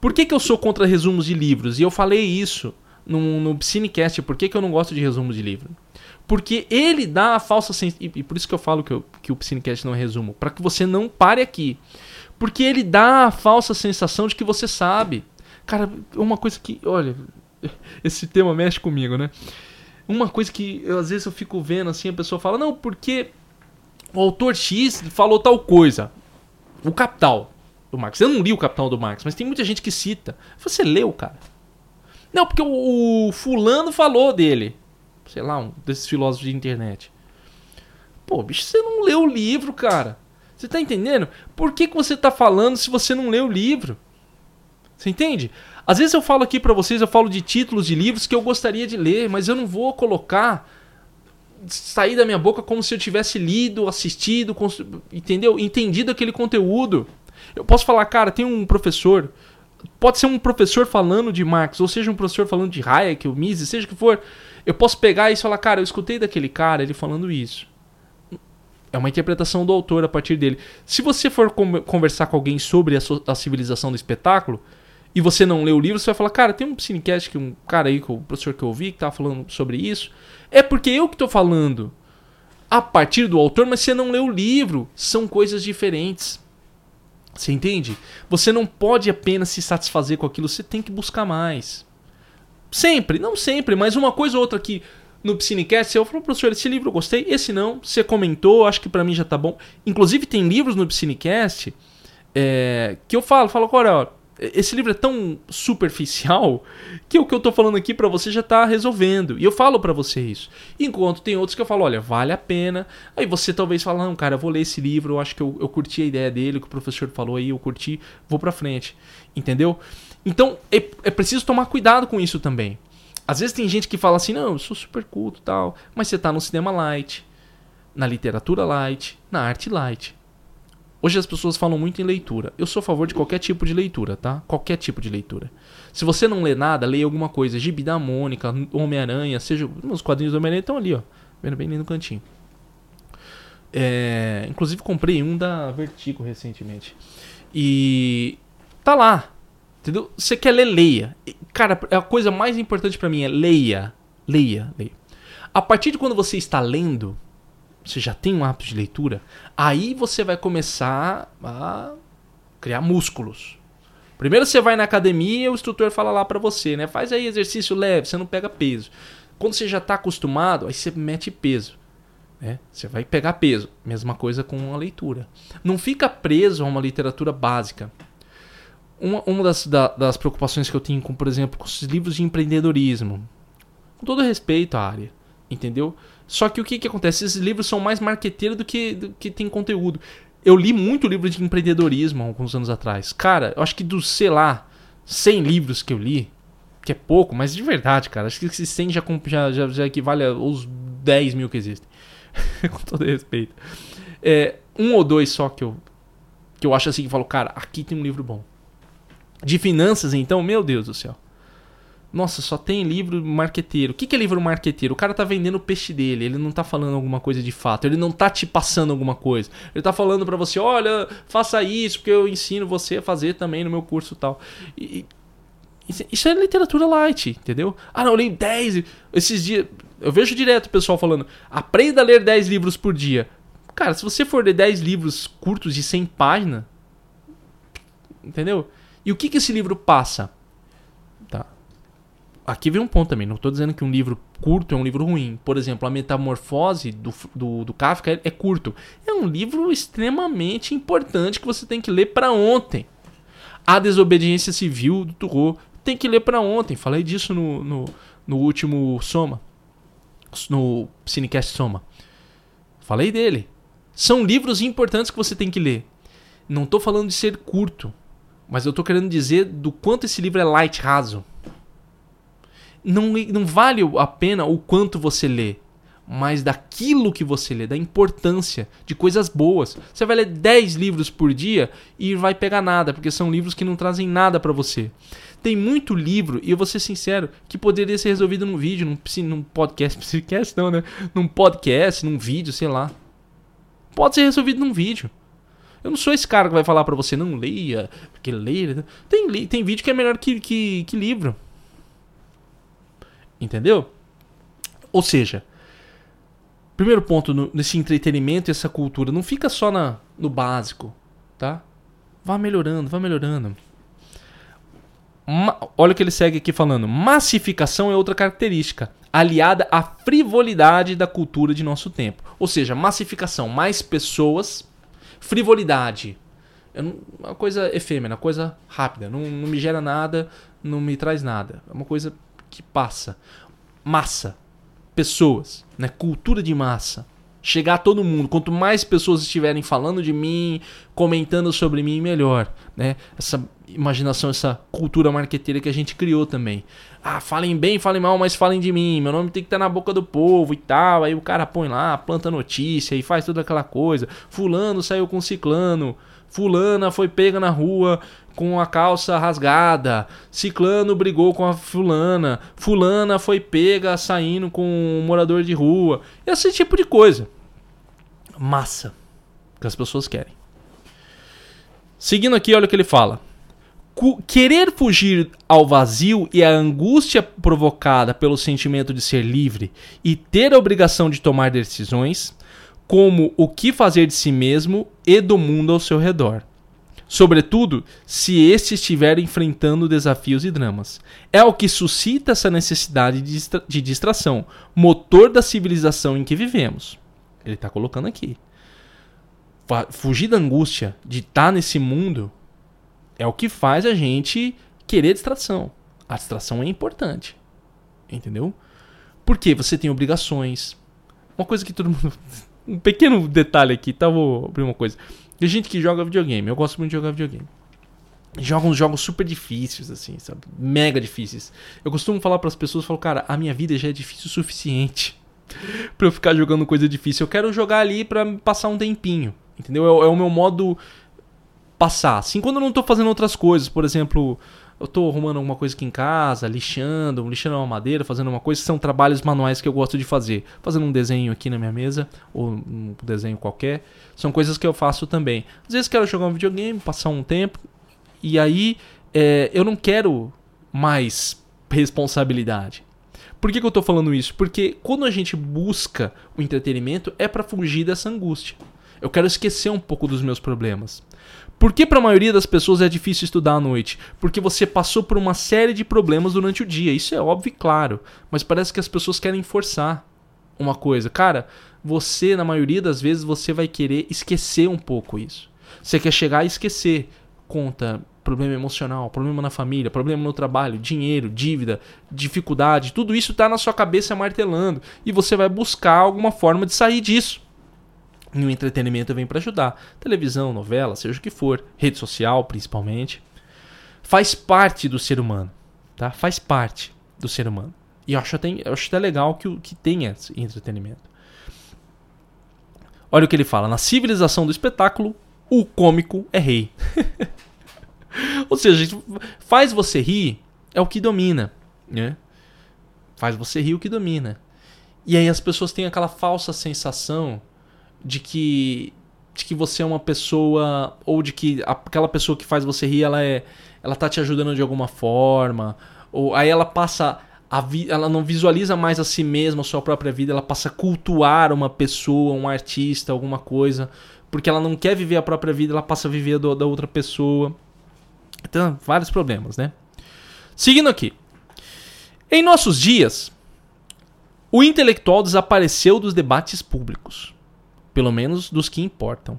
Por que, que eu sou contra resumos de livros? E eu falei isso no, no Piscinecast, por que, que eu não gosto de resumos de livro? Porque ele dá a falsa sensação, e por isso que eu falo que, eu, que o Piscinecast não é resumo, para que você não pare aqui. Porque ele dá a falsa sensação de que você sabe. Cara, uma coisa que, olha, esse tema mexe comigo, né? Uma coisa que eu, às vezes eu fico vendo assim, a pessoa fala, não, porque o autor X falou tal coisa. O Capital do Marx. Eu não li o Capital do Marx, mas tem muita gente que cita. Você leu, cara? Não, porque o, o fulano falou dele. Sei lá, um desses filósofos de internet. Pô, bicho, você não leu o livro, cara. Você tá entendendo? Por que, que você tá falando se você não leu o livro? Você entende? Às vezes eu falo aqui para vocês, eu falo de títulos de livros que eu gostaria de ler, mas eu não vou colocar sair da minha boca como se eu tivesse lido, assistido, entendeu? Entendido aquele conteúdo. Eu posso falar, cara, tem um professor, pode ser um professor falando de Marx, ou seja, um professor falando de Hayek, ou Mises, seja o que for. Eu posso pegar isso e falar, cara, eu escutei daquele cara ele falando isso. É uma interpretação do autor a partir dele. Se você for conversar com alguém sobre a, a civilização do espetáculo, e você não lê o livro, você vai falar, cara, tem um cinecast que um cara aí, que o professor que eu ouvi, que tava falando sobre isso. É porque eu que tô falando a partir do autor, mas você não leu o livro. São coisas diferentes. Você entende? Você não pode apenas se satisfazer com aquilo, você tem que buscar mais. Sempre, não sempre, mas uma coisa ou outra que no Psinecast, eu falo, professor, esse livro eu gostei, esse não, você comentou, acho que para mim já tá bom. Inclusive tem livros no Psinecast é, que eu falo, falo, olha, esse livro é tão superficial que o que eu tô falando aqui para você já tá resolvendo. E eu falo para você isso. Enquanto tem outros que eu falo, olha, vale a pena. Aí você talvez fala, não, cara, eu vou ler esse livro, eu acho que eu, eu curti a ideia dele, o que o professor falou aí, eu curti, vou pra frente. Entendeu? Então, é, é preciso tomar cuidado com isso também. Às vezes tem gente que fala assim, não, eu sou super culto tal, mas você tá no cinema light, na literatura light, na arte light. Hoje as pessoas falam muito em leitura. Eu sou a favor de qualquer tipo de leitura, tá? Qualquer tipo de leitura. Se você não lê nada, leia alguma coisa. Gibi da Mônica, Homem-Aranha, seja. Os quadrinhos do Homem-Aranha estão ali, ó. Vendo bem ali no cantinho. É, inclusive comprei um da Vertigo recentemente. E. Tá lá. Entendeu? Você quer ler, leia. Cara, a coisa mais importante para mim é leia. Leia, leia. A partir de quando você está lendo, você já tem um hábito de leitura, aí você vai começar a criar músculos. Primeiro você vai na academia e o instrutor fala lá para você, né? Faz aí exercício leve, você não pega peso. Quando você já está acostumado, aí você mete peso. Né? Você vai pegar peso. Mesma coisa com a leitura. Não fica preso a uma literatura básica. Uma, uma das, da, das preocupações que eu tenho, com, por exemplo, com os livros de empreendedorismo, com todo respeito à área, entendeu? Só que o que, que acontece? Esses livros são mais marqueteiros do que, do que tem conteúdo. Eu li muito livro de empreendedorismo alguns anos atrás. Cara, eu acho que dos, sei lá, 100 livros que eu li, que é pouco, mas de verdade, cara, acho que esses 100 já, já, já, já equivale aos 10 mil que existem. Com todo respeito. É, um ou dois só que eu, que eu acho assim, que falo, cara, aqui tem um livro bom. De finanças, então, meu Deus do céu. Nossa, só tem livro marqueteiro. O que, que é livro marqueteiro? O cara tá vendendo o peixe dele, ele não tá falando alguma coisa de fato, ele não tá te passando alguma coisa. Ele tá falando para você, olha, faça isso, porque eu ensino você a fazer também no meu curso tal. e tal. Isso é literatura light, entendeu? Ah, não, eu leio 10. Esses dias. Eu vejo direto o pessoal falando: aprenda a ler 10 livros por dia. Cara, se você for ler 10 livros curtos de 100 páginas. Entendeu? E o que, que esse livro passa? Aqui vem um ponto também. Não estou dizendo que um livro curto é um livro ruim. Por exemplo, a Metamorfose do, do, do Kafka é, curto. É um livro extremamente importante que você tem que ler para ontem. A Desobediência Civil do Turro tem que ler para ontem. Falei disso no, no, no, último Soma. No Cinecast Soma. Falei dele. São livros importantes que você tem que ler. Não estou falando de ser curto. Mas eu estou querendo dizer do quanto esse livro é light, raso não, não vale a pena o quanto você lê, mas daquilo que você lê, da importância, de coisas boas. Você vai ler 10 livros por dia e vai pegar nada, porque são livros que não trazem nada para você. Tem muito livro, e eu vou ser sincero, que poderia ser resolvido num vídeo, num, num podcast, podcast não, né? Num podcast, num vídeo, sei lá. Pode ser resolvido num vídeo. Eu não sou esse cara que vai falar para você, não leia, porque leia. Tem, tem vídeo que é melhor que, que, que livro. Entendeu? Ou seja, primeiro ponto no, nesse entretenimento e essa cultura, não fica só na, no básico, tá? Vá melhorando, vá melhorando. Ma olha o que ele segue aqui falando. Massificação é outra característica, aliada à frivolidade da cultura de nosso tempo. Ou seja, massificação, mais pessoas, frivolidade. É uma coisa efêmera, uma coisa rápida. Não, não me gera nada, não me traz nada. É uma coisa que passa. Massa. Pessoas. Né? Cultura de massa. Chegar a todo mundo. Quanto mais pessoas estiverem falando de mim, comentando sobre mim, melhor. Né? Essa imaginação, essa cultura marqueteira que a gente criou também. Ah, falem bem, falem mal, mas falem de mim. Meu nome tem que estar na boca do povo e tal. Aí o cara põe lá, planta notícia e faz toda aquela coisa. Fulano saiu com ciclano. Fulana foi pega na rua com a calça rasgada. Ciclano brigou com a fulana. Fulana foi pega saindo com um morador de rua. Esse tipo de coisa. Massa. Que as pessoas querem. Seguindo aqui, olha o que ele fala. Querer fugir ao vazio e à angústia provocada pelo sentimento de ser livre e ter a obrigação de tomar decisões, como o que fazer de si mesmo e do mundo ao seu redor sobretudo se este estiver enfrentando desafios e dramas. É o que suscita essa necessidade de, distra de distração, motor da civilização em que vivemos. Ele está colocando aqui. Fugir da angústia de estar tá nesse mundo É o que faz a gente querer distração. A distração é importante. Entendeu? Porque você tem obrigações. Uma coisa que todo mundo. Um pequeno detalhe aqui, tá? Vou abrir uma coisa. Tem gente que joga videogame. Eu gosto muito de jogar videogame. Joga uns jogos super difíceis, assim, sabe? Mega difíceis. Eu costumo falar para as pessoas, falo, cara, a minha vida já é difícil o suficiente para eu ficar jogando coisa difícil. Eu quero jogar ali para passar um tempinho, entendeu? É, é, o meu modo passar. Assim, quando eu não tô fazendo outras coisas, por exemplo, eu tô arrumando alguma coisa aqui em casa, lixando, lixando uma madeira, fazendo uma coisa, são trabalhos manuais que eu gosto de fazer. Fazendo um desenho aqui na minha mesa, ou um desenho qualquer, são coisas que eu faço também. Às vezes quero jogar um videogame, passar um tempo, e aí é, eu não quero mais responsabilidade. Por que, que eu estou falando isso? Porque quando a gente busca o entretenimento é para fugir dessa angústia. Eu quero esquecer um pouco dos meus problemas. Por que para a maioria das pessoas é difícil estudar à noite? Porque você passou por uma série de problemas durante o dia. Isso é óbvio e claro. Mas parece que as pessoas querem forçar uma coisa. Cara, você, na maioria das vezes, você vai querer esquecer um pouco isso. Você quer chegar e esquecer conta, problema emocional, problema na família, problema no trabalho, dinheiro, dívida, dificuldade, tudo isso está na sua cabeça martelando e você vai buscar alguma forma de sair disso. E o entretenimento vem para ajudar. Televisão, novela, seja o que for, rede social principalmente, faz parte do ser humano, tá? Faz parte do ser humano. E eu acho até, eu acho até legal que, que tenha entretenimento. Olha o que ele fala: na civilização do espetáculo, o cômico é rei. Ou seja, faz você rir é o que domina, né? Faz você rir o que domina. E aí as pessoas têm aquela falsa sensação de que de que você é uma pessoa ou de que aquela pessoa que faz você rir ela é ela tá te ajudando de alguma forma ou aí ela passa vi, ela não visualiza mais a si mesma a sua própria vida ela passa a cultuar uma pessoa um artista alguma coisa porque ela não quer viver a própria vida ela passa a viver do, da outra pessoa então, vários problemas, né? Seguindo aqui. Em nossos dias, o intelectual desapareceu dos debates públicos, pelo menos dos que importam.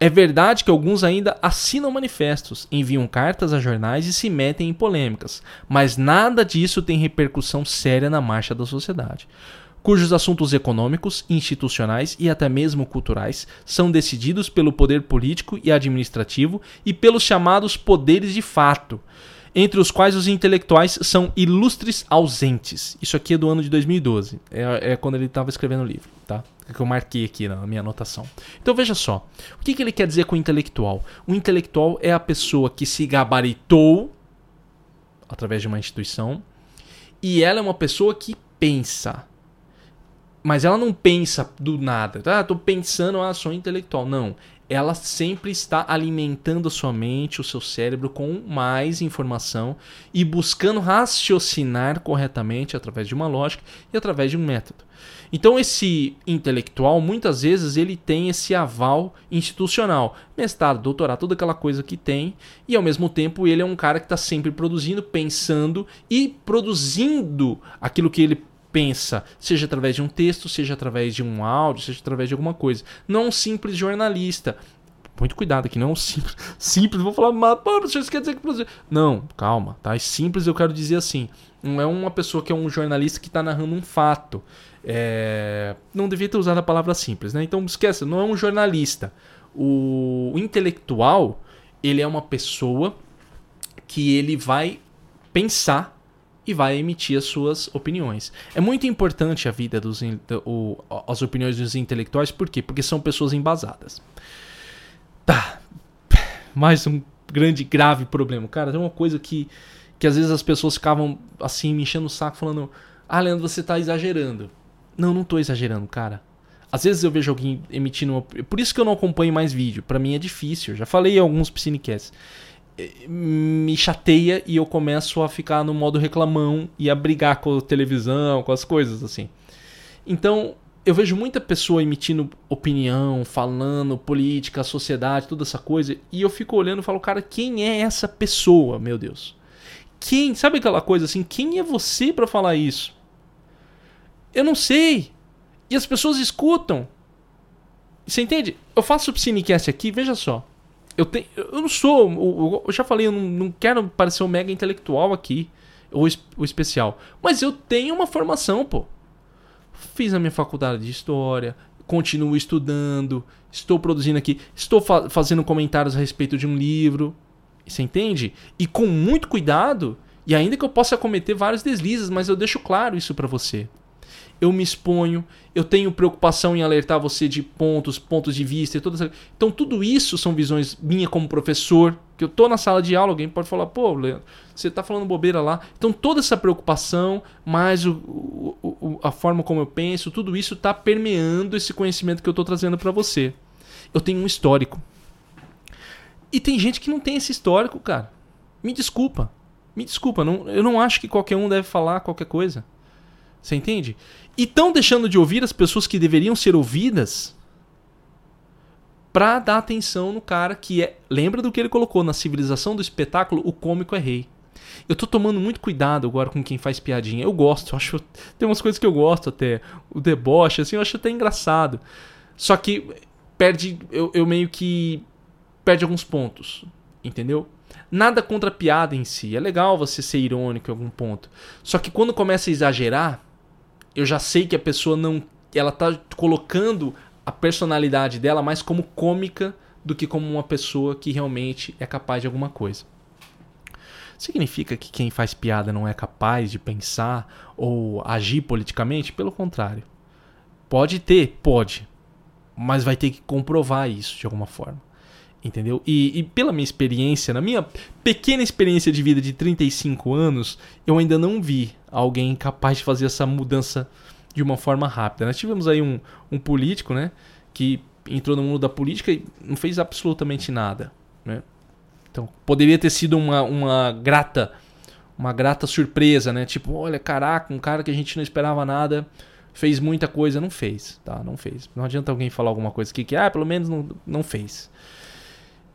É verdade que alguns ainda assinam manifestos, enviam cartas a jornais e se metem em polêmicas, mas nada disso tem repercussão séria na marcha da sociedade cujos assuntos econômicos, institucionais e até mesmo culturais são decididos pelo poder político e administrativo e pelos chamados poderes de fato, entre os quais os intelectuais são ilustres ausentes. Isso aqui é do ano de 2012, é, é quando ele estava escrevendo o livro, tá? É que eu marquei aqui na minha anotação. Então veja só, o que, que ele quer dizer com intelectual? O intelectual é a pessoa que se gabaritou através de uma instituição e ela é uma pessoa que pensa. Mas ela não pensa do nada. Ah, tô pensando, ah, sou intelectual. Não. Ela sempre está alimentando a sua mente, o seu cérebro com mais informação e buscando raciocinar corretamente através de uma lógica e através de um método. Então esse intelectual, muitas vezes, ele tem esse aval institucional. Mestrado, doutorado, toda aquela coisa que tem. E ao mesmo tempo ele é um cara que está sempre produzindo, pensando e produzindo aquilo que ele pensa, seja através de um texto, seja através de um áudio, seja através de alguma coisa. Não um simples jornalista. Muito cuidado aqui, não é simples. Simples, vou falar, mas, pô, quer dizer que. Não, calma, tá? É simples eu quero dizer assim. Não é uma pessoa que é um jornalista que está narrando um fato. É... Não devia ter usado a palavra simples, né? Então esquece, não é um jornalista. O... o intelectual, ele é uma pessoa que ele vai pensar e vai emitir as suas opiniões. É muito importante a vida dos as opiniões dos intelectuais, por quê? Porque são pessoas embasadas. Tá. Mais um grande grave problema. Cara, tem uma coisa que que às vezes as pessoas ficavam assim me enchendo o saco falando: "Ah, Leandro, você tá exagerando". Não, não tô exagerando, cara. Às vezes eu vejo alguém emitindo uma... Por isso que eu não acompanho mais vídeo. Para mim é difícil. Eu já falei em alguns Piscinecasts me chateia e eu começo a ficar no modo reclamão e a brigar com a televisão, com as coisas assim. Então, eu vejo muita pessoa emitindo opinião, falando política, sociedade, toda essa coisa, e eu fico olhando e falo, cara, quem é essa pessoa, meu Deus? Quem, sabe aquela coisa assim, quem é você para falar isso? Eu não sei. E as pessoas escutam. Você entende? Eu faço o Cinecast aqui, veja só. Eu, tenho, eu não sou. Eu já falei, eu não, não quero parecer um mega intelectual aqui, ou, ou especial. Mas eu tenho uma formação, pô. Fiz a minha faculdade de história, continuo estudando, estou produzindo aqui, estou fa fazendo comentários a respeito de um livro. Você entende? E com muito cuidado, e ainda que eu possa cometer vários deslizes, mas eu deixo claro isso para você eu me exponho, eu tenho preocupação em alertar você de pontos, pontos de vista e todas Então tudo isso são visões minha como professor, que eu tô na sala de aula, alguém pode falar, pô, Leandro, você tá falando bobeira lá. Então toda essa preocupação, mais o, o, o, a forma como eu penso, tudo isso tá permeando esse conhecimento que eu tô trazendo para você. Eu tenho um histórico. E tem gente que não tem esse histórico, cara. Me desculpa. Me desculpa, não, eu não acho que qualquer um deve falar qualquer coisa. Você entende? E estão deixando de ouvir as pessoas que deveriam ser ouvidas para dar atenção no cara que é. Lembra do que ele colocou na civilização do espetáculo? O cômico é rei. Eu tô tomando muito cuidado agora com quem faz piadinha. Eu gosto, eu acho. Tem umas coisas que eu gosto até. O deboche, assim, eu acho até engraçado. Só que perde. Eu, eu meio que. Perde alguns pontos. Entendeu? Nada contra a piada em si. É legal você ser irônico em algum ponto. Só que quando começa a exagerar, eu já sei que a pessoa não. Ela tá colocando a personalidade dela mais como cômica do que como uma pessoa que realmente é capaz de alguma coisa. Significa que quem faz piada não é capaz de pensar ou agir politicamente? Pelo contrário. Pode ter, pode. Mas vai ter que comprovar isso de alguma forma. Entendeu? E, e, pela minha experiência, na minha pequena experiência de vida de 35 anos, eu ainda não vi alguém capaz de fazer essa mudança de uma forma rápida. Nós tivemos aí um, um político, né? Que entrou no mundo da política e não fez absolutamente nada. Né? Então, poderia ter sido uma, uma grata uma grata surpresa, né? Tipo, olha, caraca, um cara que a gente não esperava nada fez muita coisa, não fez, tá? Não fez. Não adianta alguém falar alguma coisa aqui que, ah, pelo menos não, não fez.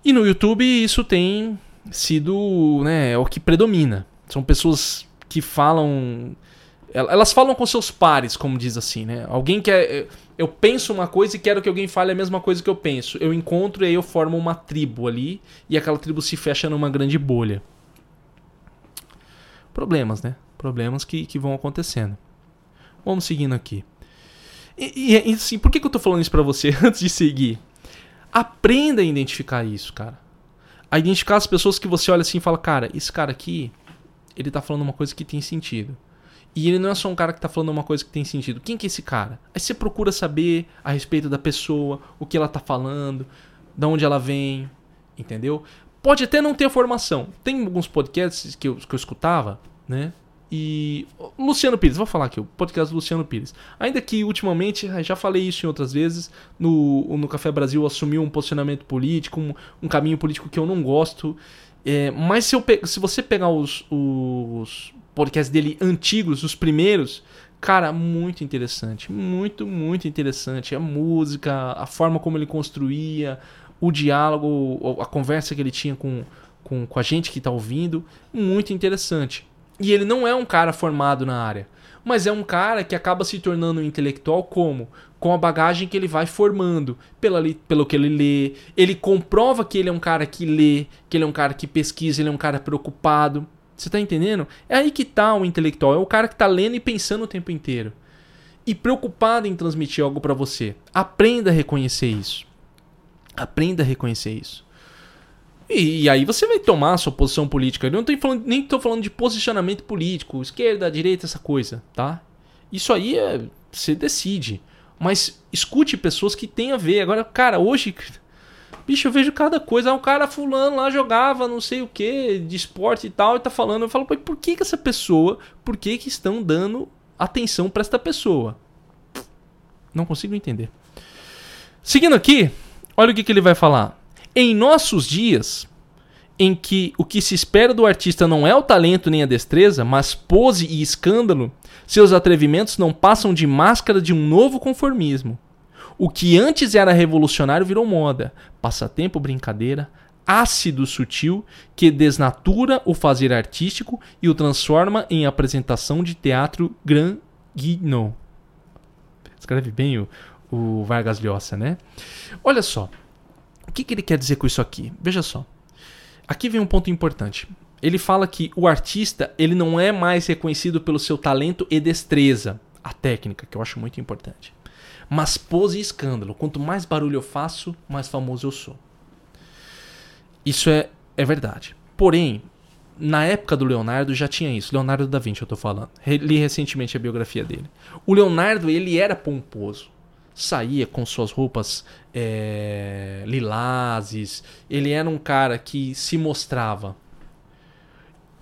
E no YouTube isso tem sido né, é o que predomina. São pessoas que falam. Elas falam com seus pares, como diz assim, né? Alguém quer. Eu penso uma coisa e quero que alguém fale a mesma coisa que eu penso. Eu encontro e aí eu formo uma tribo ali. E aquela tribo se fecha numa grande bolha. Problemas, né? Problemas que, que vão acontecendo. Vamos seguindo aqui. E, e assim, por que, que eu tô falando isso pra você antes de seguir? Aprenda a identificar isso, cara. A identificar as pessoas que você olha assim e fala, cara, esse cara aqui, ele tá falando uma coisa que tem sentido. E ele não é só um cara que tá falando uma coisa que tem sentido. Quem que é esse cara? Aí você procura saber a respeito da pessoa, o que ela tá falando, de onde ela vem, entendeu? Pode até não ter formação. Tem alguns podcasts que eu, que eu escutava, né? E Luciano Pires, vou falar aqui, o podcast do Luciano Pires. Ainda que ultimamente, já falei isso em outras vezes, no, no Café Brasil assumiu um posicionamento político, um, um caminho político que eu não gosto. É, mas se, eu, se você pegar os, os podcasts dele antigos, os primeiros, cara, muito interessante. Muito, muito interessante. A música, a forma como ele construía, o diálogo, a conversa que ele tinha com, com, com a gente que está ouvindo, muito interessante. E ele não é um cara formado na área, mas é um cara que acaba se tornando um intelectual como? Com a bagagem que ele vai formando, pela, pelo que ele lê. Ele comprova que ele é um cara que lê, que ele é um cara que pesquisa, ele é um cara preocupado. Você tá entendendo? É aí que tá o intelectual. É o cara que tá lendo e pensando o tempo inteiro. E preocupado em transmitir algo para você. Aprenda a reconhecer isso. Aprenda a reconhecer isso. E, e, aí você vai tomar a sua posição política. Eu não tô falando, nem estou falando de posicionamento político, esquerda, direita, essa coisa, tá? Isso aí é, você decide. Mas escute pessoas que têm a ver. Agora, cara, hoje, bicho, eu vejo cada coisa. Ah, um cara fulano lá jogava não sei o que, de esporte e tal, e tá falando. Eu falo, por que, que essa pessoa, por que, que estão dando atenção para esta pessoa? Não consigo entender. Seguindo aqui, olha o que, que ele vai falar. Em nossos dias, em que o que se espera do artista não é o talento nem a destreza, mas pose e escândalo, seus atrevimentos não passam de máscara de um novo conformismo. O que antes era revolucionário virou moda, passatempo, brincadeira, ácido sutil que desnatura o fazer artístico e o transforma em apresentação de teatro grand guignol. Escreve bem o, o Vargas Llosa, né? Olha só, O que, que ele quer dizer com isso aqui? Veja só. Aqui vem um ponto importante. Ele fala que o artista ele não é mais reconhecido pelo seu talento e destreza, a técnica, que eu acho muito importante. Mas pose e escândalo. Quanto mais barulho eu faço, mais famoso eu sou. Isso é, é verdade. Porém, na época do Leonardo já tinha isso. Leonardo da Vinci, eu tô falando. Li recentemente a biografia dele. O Leonardo, ele era pomposo. Saía com suas roupas é, lilazes. Ele era um cara que se mostrava.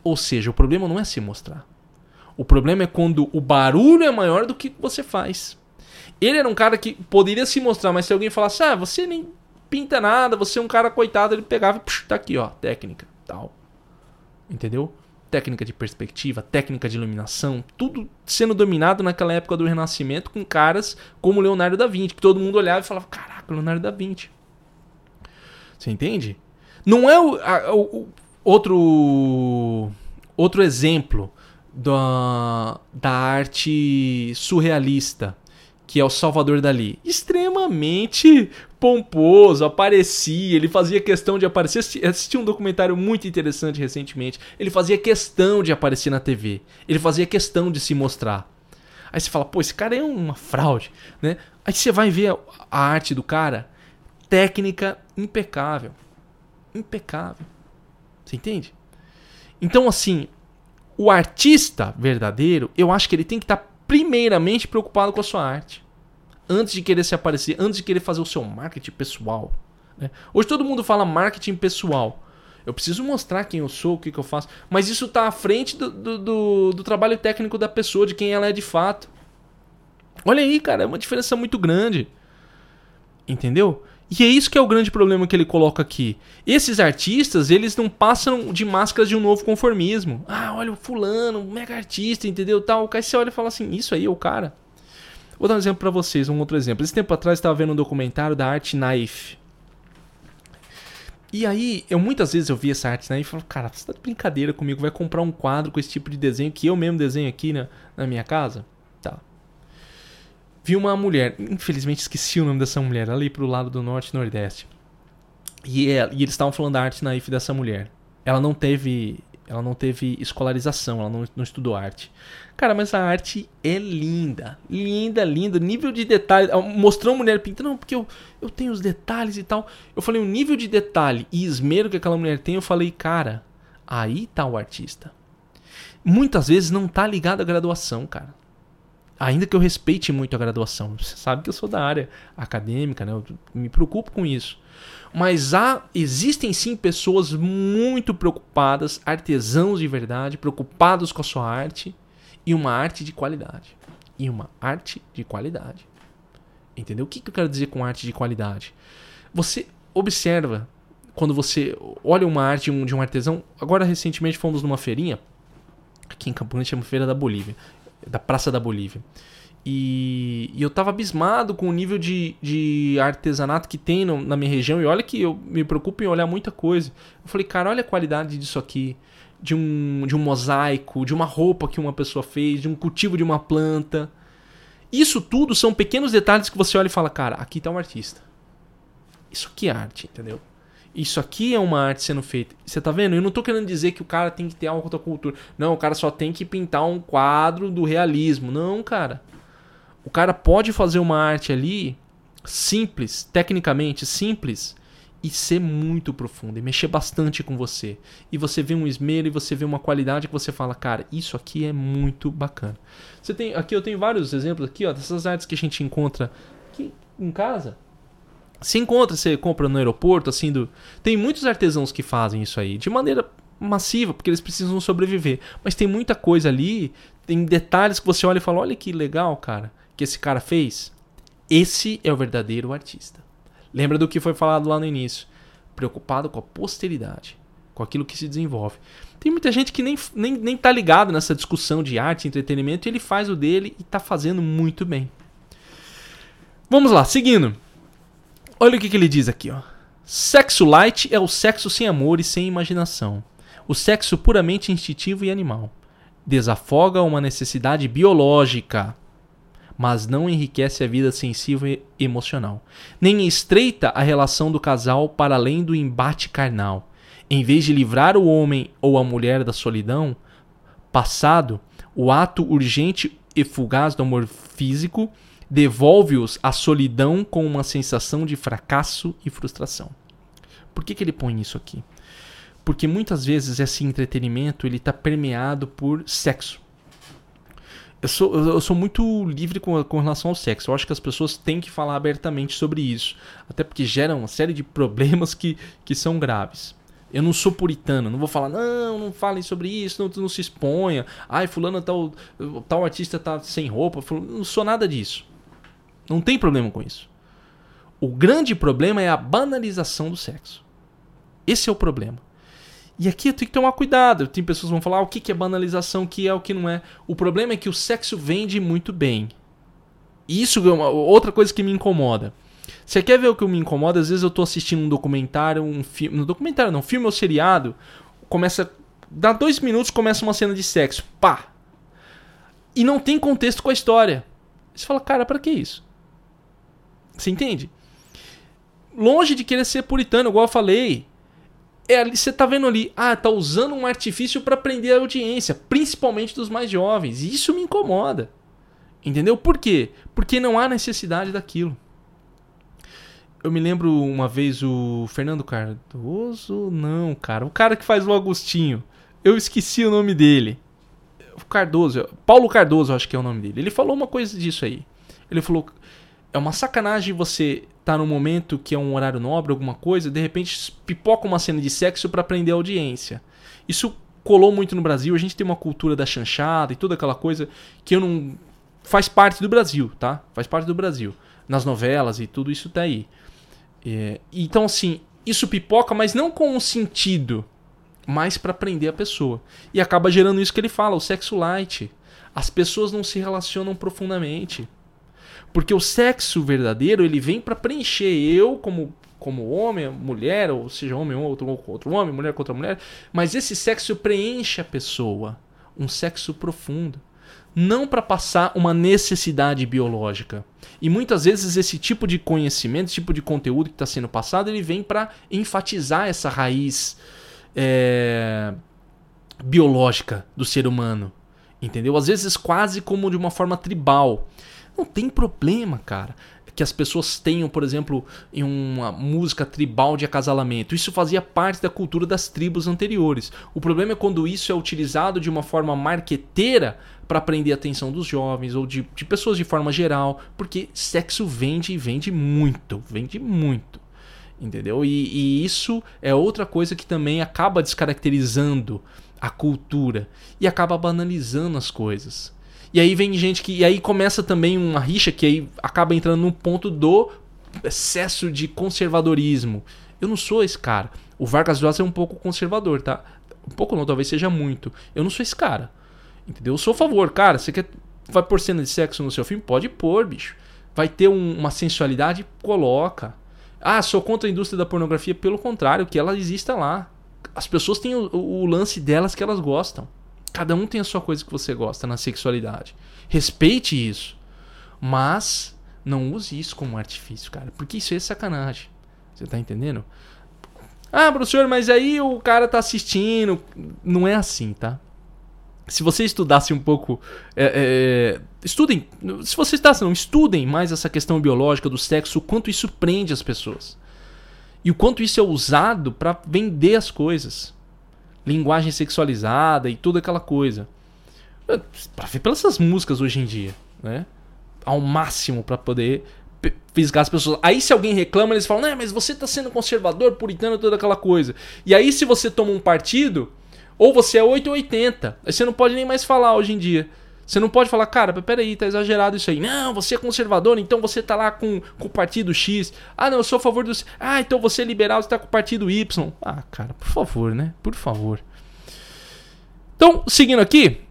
Ou seja, o problema não é se mostrar. O problema é quando o barulho é maior do que você faz. Ele era um cara que poderia se mostrar, mas se alguém falasse, ah, você nem pinta nada, você é um cara coitado, ele pegava e, tá aqui, ó, técnica, tal. Entendeu? Técnica de perspectiva, técnica de iluminação, tudo sendo dominado naquela época do Renascimento com caras como Leonardo da Vinci, que todo mundo olhava e falava: Caraca, Leonardo da Vinci. Você entende? Não é o, a, o outro outro exemplo da, da arte surrealista que é o Salvador Dali. Extremamente pomposo, aparecia, ele fazia questão de aparecer. Assisti um documentário muito interessante recentemente. Ele fazia questão de aparecer na TV. Ele fazia questão de se mostrar. Aí você fala, pô, esse cara é uma fraude, né? Aí você vai ver a arte do cara, técnica impecável. Impecável. Você entende? Então, assim, o artista verdadeiro, eu acho que ele tem que estar tá primeiramente preocupado com a sua arte antes de querer se aparecer, antes de querer fazer o seu marketing pessoal. Né? Hoje todo mundo fala marketing pessoal. Eu preciso mostrar quem eu sou, o que, que eu faço. Mas isso está à frente do, do, do, do, trabalho técnico da pessoa, de quem ela é de fato. Olha aí, cara, é uma diferença muito grande. Entendeu? E é isso que é o grande problema que ele coloca aqui. Esses artistas, eles não passam de máscaras de um novo conformismo. Ah, olha o fulano, mega artista, entendeu? Tal. Aí você olha e fala assim, isso aí é o cara. Vou dar um exemplo para vocês, um outro exemplo. Esse tempo atrás estava vendo um documentário da Art Knife. E aí, eu muitas vezes eu vi essa Art Knife e falo, cara, você tá de brincadeira comigo, vai comprar um quadro com esse tipo de desenho que eu mesmo desenho aqui na, na minha casa? Tá. Vi uma mulher, infelizmente esqueci o nome dessa mulher, ali pro lado do norte e nordeste. E, ela, e eles estavam falando da Art Knife dessa mulher. Ela não teve ela não teve escolarização, ela não, não estudou arte. Cara, mas a arte é linda. Linda, linda. Nível de detalhe. Mostrou a mulher pintando, não, porque eu, eu tenho os detalhes e tal. Eu falei, o nível de detalhe e esmero que aquela mulher tem, eu falei, cara, aí tá o artista. Muitas vezes não tá ligado à graduação, cara. Ainda que eu respeite muito a graduação. Você sabe que eu sou da área acadêmica, né? Eu me preocupo com isso. Mas há, existem sim pessoas muito preocupadas, artesãos de verdade, preocupados com a sua arte e uma arte de qualidade. E uma arte de qualidade. Entendeu? O que, que eu quero dizer com arte de qualidade? Você observa quando você olha uma arte de um, artesão. Agora, recentemente, fomos numa feirinha. Aqui em Campo Grande chama Feira da Bolívia. Da Praça da Bolívia. E, e, eu tava abismado com o nível de, de artesanato que tem no, na minha região. E olha que eu me preocupo em olhar muita coisa. Eu falei, cara, olha a qualidade disso aqui. De um, de um mosaico, de uma roupa que uma pessoa fez, de um cultivo de uma planta. Isso tudo são pequenos detalhes que você olha e fala, cara, aqui tá um artista. Isso aqui é arte, entendeu? Isso aqui é uma arte sendo feita. Você tá vendo? Eu não tô querendo dizer que o cara tem que ter alta cultura. Não, o cara só tem que pintar um quadro do realismo. Não, cara. O cara pode fazer uma arte ali simples, tecnicamente simples, e ser muito profundo, e mexer bastante com você. E você vê um esmero e você vê uma qualidade que você fala, cara, isso aqui é muito bacana. Você tem, aqui eu tenho vários exemplos aqui, ó, dessas artes que a gente encontra aqui em casa. Se encontra, você compra no aeroporto, assim, do... tem muitos artesãos que fazem isso aí, de maneira massiva, porque eles precisam sobreviver. Mas tem muita coisa ali, tem detalhes que você olha e fala, olha que legal, cara que esse cara fez, esse é o verdadeiro artista. Lembra do que foi falado lá no início? Preocupado com a posteridade, com aquilo que se desenvolve. Tem muita gente que nem, nem, nem tá ligado nessa discussão de arte entretenimento e ele faz o dele e tá fazendo muito bem. Vamos lá, seguindo. Olha o que, que ele diz aqui, ó. Sexo light é o sexo sem amor e sem imaginação. O sexo puramente instintivo e animal. Desafoga uma necessidade biológica mas não enriquece a vida sensível e emocional, nem estreita a relação do casal para além do embate carnal. Em vez de livrar o homem ou a mulher da solidão passado, o ato urgente e fugaz do amor físico devolve-os à solidão com uma sensação de fracasso e frustração. Por que, que ele põe isso aqui? Porque muitas vezes esse entretenimento ele está permeado por sexo. Eu sou, eu sou muito livre com, com relação ao sexo. Eu acho que as pessoas têm que falar abertamente sobre isso. Até porque gera uma série de problemas que, que são graves. Eu não sou puritano, não vou falar, não, não falem sobre isso, não, não se exponha. Ai, fulano tal, tal artista tá sem roupa. Não sou nada disso. Não tem problema com isso. O grande problema é a banalização do sexo. Esse é o problema. E aqui eu tenho que tomar cuidado. Tem pessoas que vão falar ah, o que é banalização, o que é o que não é. O problema é que o sexo vende muito bem. Isso é uma, outra coisa que me incomoda. Você quer ver o que me incomoda? Às vezes eu tô assistindo um documentário, um filme. Um documentário não, filme ou seriado. Começa. Dá dois minutos começa uma cena de sexo. Pá! E não tem contexto com a história. Você fala, cara, para que isso? Você entende? Longe de querer ser puritano, igual eu falei. É ali, você tá vendo ali, ah, tá usando um artifício para prender a audiência, principalmente dos mais jovens. E isso me incomoda. Entendeu? Por quê? Porque não há necessidade daquilo. Eu me lembro uma vez o Fernando Cardoso, não, cara, o cara que faz o Agostinho. Eu esqueci o nome dele. Cardoso, Paulo Cardoso, acho que é o nome dele. Ele falou uma coisa disso aí. Ele falou: é uma sacanagem você tá num momento que é um horário nobre, alguma coisa, de repente pipoca uma cena de sexo para prender a audiência. Isso colou muito no Brasil, a gente tem uma cultura da chanchada e toda aquela coisa que eu não faz parte do Brasil, tá? Faz parte do Brasil. Nas novelas e tudo isso tá aí. É, então assim, isso pipoca, mas não com um sentido, mas para prender a pessoa. E acaba gerando isso que ele fala, o sexo light. As pessoas não se relacionam profundamente. Porque o sexo verdadeiro, ele vem para preencher eu como como homem, mulher, ou seja, homem ou outro, outro homem, mulher contra mulher, mas esse sexo preenche a pessoa, um sexo profundo, não para passar uma necessidade biológica. E muitas vezes esse tipo de conhecimento, esse tipo de conteúdo que está sendo passado, ele vem para enfatizar essa raiz é, biológica do ser humano, entendeu? Às vezes quase como de uma forma tribal. Não tem problema, cara. Que as pessoas tenham, por exemplo, em uma música tribal de acasalamento. Isso fazia parte da cultura das tribos anteriores. O problema é quando isso é utilizado de uma forma marqueteira para prender a atenção dos jovens ou de, de pessoas de forma geral. Porque sexo vende e vende muito. Vende muito. Entendeu? E, e isso é outra coisa que também acaba descaracterizando a cultura e acaba banalizando as coisas. E aí vem gente que. E aí começa também uma rixa que aí acaba entrando no ponto do excesso de conservadorismo. Eu não sou esse cara. O Vargas Llosa é um pouco conservador, tá? Um pouco não, talvez seja muito. Eu não sou esse cara. Entendeu? Eu sou a favor, cara. Você quer. Vai pôr cena de sexo no seu filme? Pode pôr, bicho. Vai ter um, uma sensualidade? Coloca. Ah, sou contra a indústria da pornografia. Pelo contrário, que ela exista lá. As pessoas têm o, o lance delas que elas gostam. Cada um tem a sua coisa que você gosta na sexualidade. Respeite isso. Mas não use isso como artifício, cara. Porque isso é sacanagem. Você tá entendendo? Ah, professor, mas aí o cara tá assistindo. Não é assim, tá? Se você estudasse um pouco. É, é, estudem. Se você está não, estudem mais essa questão biológica do sexo, o quanto isso prende as pessoas. E o quanto isso é usado para vender as coisas linguagem sexualizada e toda aquela coisa. Pra ver pelas músicas hoje em dia, né? Ao máximo para poder fisgar as pessoas. Aí se alguém reclama, eles falam, né, mas você tá sendo conservador, puritano, toda aquela coisa. E aí se você toma um partido, ou você é 8 ou 80. Aí você não pode nem mais falar hoje em dia. Você não pode falar, cara, peraí, tá exagerado isso aí. Não, você é conservador, então você tá lá com, com o partido X. Ah, não, eu sou a favor do. Ah, então você é liberal, você tá com o partido Y. Ah, cara, por favor, né? Por favor. Então, seguindo aqui,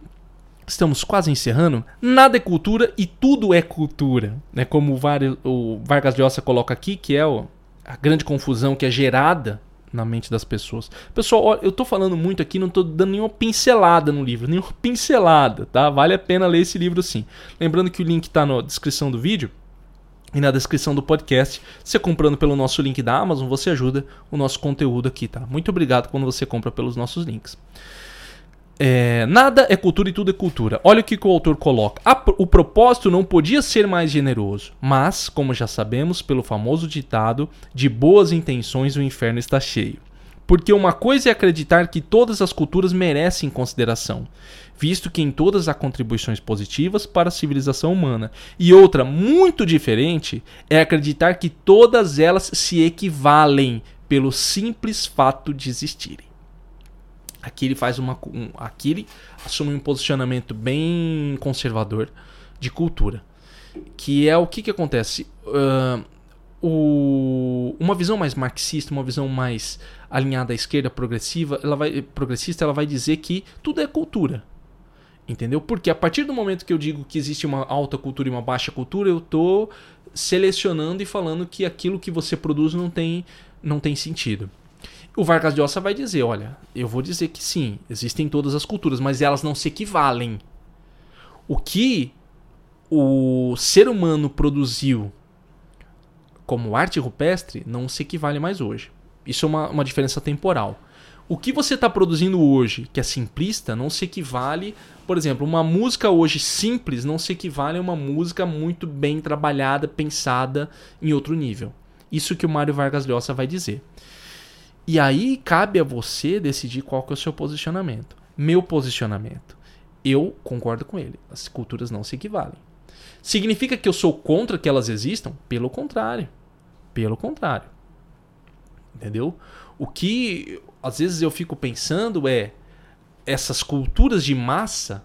estamos quase encerrando. Nada é cultura e tudo é cultura. Né? Como o, Vargas Llosa coloca aqui, que é a grande confusão que é gerada na mente das pessoas. Pessoal, eu tô falando muito aqui, não tô dando nenhuma pincelada no livro, nenhuma pincelada, tá? Vale a pena ler esse livro sim. Lembrando que o link tá na descrição do vídeo e na descrição do podcast. Você comprando pelo nosso link da Amazon, você ajuda o nosso conteúdo aqui, tá? Muito obrigado quando você compra pelos nossos links. É, nada é cultura e tudo é cultura. Olha o que, que o autor coloca. o propósito não podia ser mais generoso, mas, como já sabemos pelo famoso ditado, de boas intenções o inferno está cheio. Porque uma coisa é acreditar que todas as culturas merecem consideração, visto que em todas há contribuições positivas para a civilização humana, e outra muito diferente é acreditar que todas elas se equivalem pelo simples fato de existirem. Aqui ele faz uma. Um, aqui ele assume um posicionamento bem conservador de cultura. Que é o que, que acontece? Uh, o, uma visão mais marxista, uma visão mais alinhada à esquerda progressiva, ela vai, progressista, ela vai dizer que tudo é cultura. Entendeu? Porque a partir do momento que eu digo que existe uma alta cultura e uma baixa cultura, eu estou selecionando e falando que aquilo que você produz não tem, não tem sentido. O Vargas Llosa vai dizer, olha, eu vou dizer que sim, existem todas as culturas, mas elas não se equivalem. O que o ser humano produziu como arte rupestre não se equivale mais hoje. Isso é uma, uma diferença temporal. O que você está produzindo hoje, que é simplista, não se equivale. Por exemplo, uma música hoje simples não se equivale a uma música muito bem trabalhada, pensada em outro nível. Isso que o Mário Vargas Llosa vai dizer. E aí cabe a você decidir qual que é o seu posicionamento. Meu posicionamento. Eu concordo com ele. As culturas não se equivalem. Significa que eu sou contra que elas existam? Pelo contrário. Pelo contrário. Entendeu? O que às vezes eu fico pensando é essas culturas de massa,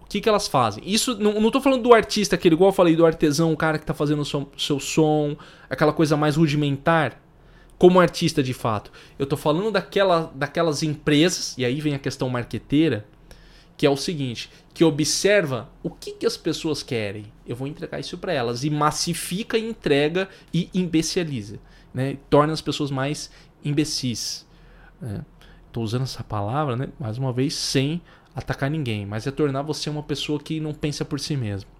o que, que elas fazem? Isso não, não tô falando do artista, aquele igual eu falei do artesão, o cara que está fazendo o seu, seu som, aquela coisa mais rudimentar como artista de fato. Eu estou falando daquela, daquelas empresas, e aí vem a questão marqueteira, que é o seguinte, que observa o que, que as pessoas querem. Eu vou entregar isso para elas. E massifica, entrega e imbeciliza. Né? Torna as pessoas mais imbecis. Estou né? usando essa palavra, né? mais uma vez, sem atacar ninguém. Mas é tornar você uma pessoa que não pensa por si mesmo.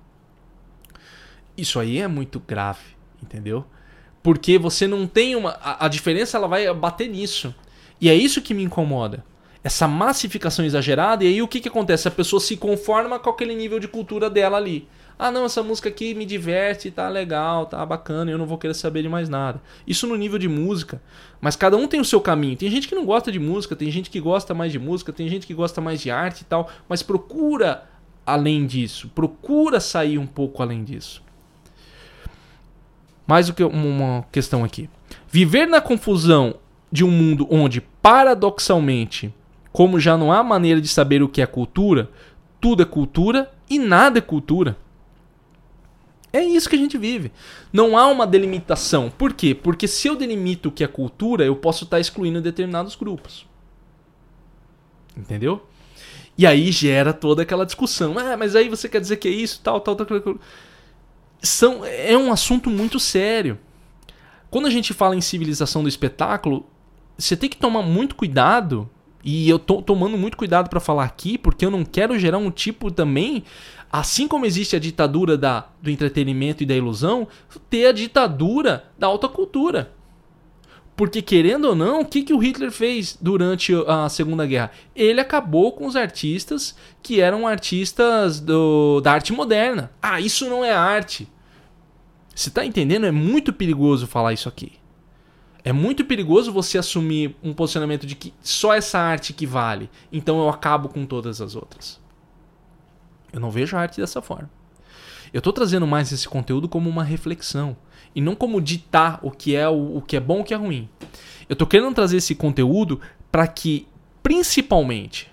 Isso aí é muito grave, entendeu? Porque você não tem uma. A, a diferença ela vai bater nisso. E é isso que me incomoda. Essa massificação exagerada, e aí o que, que acontece? A pessoa se conforma com aquele nível de cultura dela ali. Ah, não, essa música aqui me diverte, tá legal, tá bacana, eu não vou querer saber de mais nada. Isso no nível de música. Mas cada um tem o seu caminho. Tem gente que não gosta de música, tem gente que gosta mais de música, tem gente que gosta mais de arte e tal. Mas procura além disso. Procura sair um pouco além disso. Mais uma questão aqui. Viver na confusão de um mundo onde, paradoxalmente, como já não há maneira de saber o que é cultura, tudo é cultura e nada é cultura. É isso que a gente vive. Não há uma delimitação. Por quê? Porque se eu delimito o que é cultura, eu posso estar excluindo determinados grupos. Entendeu? E aí gera toda aquela discussão. Ah, mas aí você quer dizer que é isso, tal, tal, tal. tal são, é um assunto muito sério. Quando a gente fala em civilização do espetáculo, você tem que tomar muito cuidado. E eu tô tomando muito cuidado para falar aqui, porque eu não quero gerar um tipo também, assim como existe a ditadura da, do entretenimento e da ilusão, ter a ditadura da alta cultura. Porque, querendo ou não, o que, que o Hitler fez durante a Segunda Guerra? Ele acabou com os artistas que eram artistas do, da arte moderna. Ah, isso não é arte. Você está entendendo? É muito perigoso falar isso aqui. É muito perigoso você assumir um posicionamento de que só essa arte que vale. Então eu acabo com todas as outras. Eu não vejo a arte dessa forma. Eu estou trazendo mais esse conteúdo como uma reflexão e não como ditar o que é o, o que é bom o que é ruim. Eu estou querendo trazer esse conteúdo para que principalmente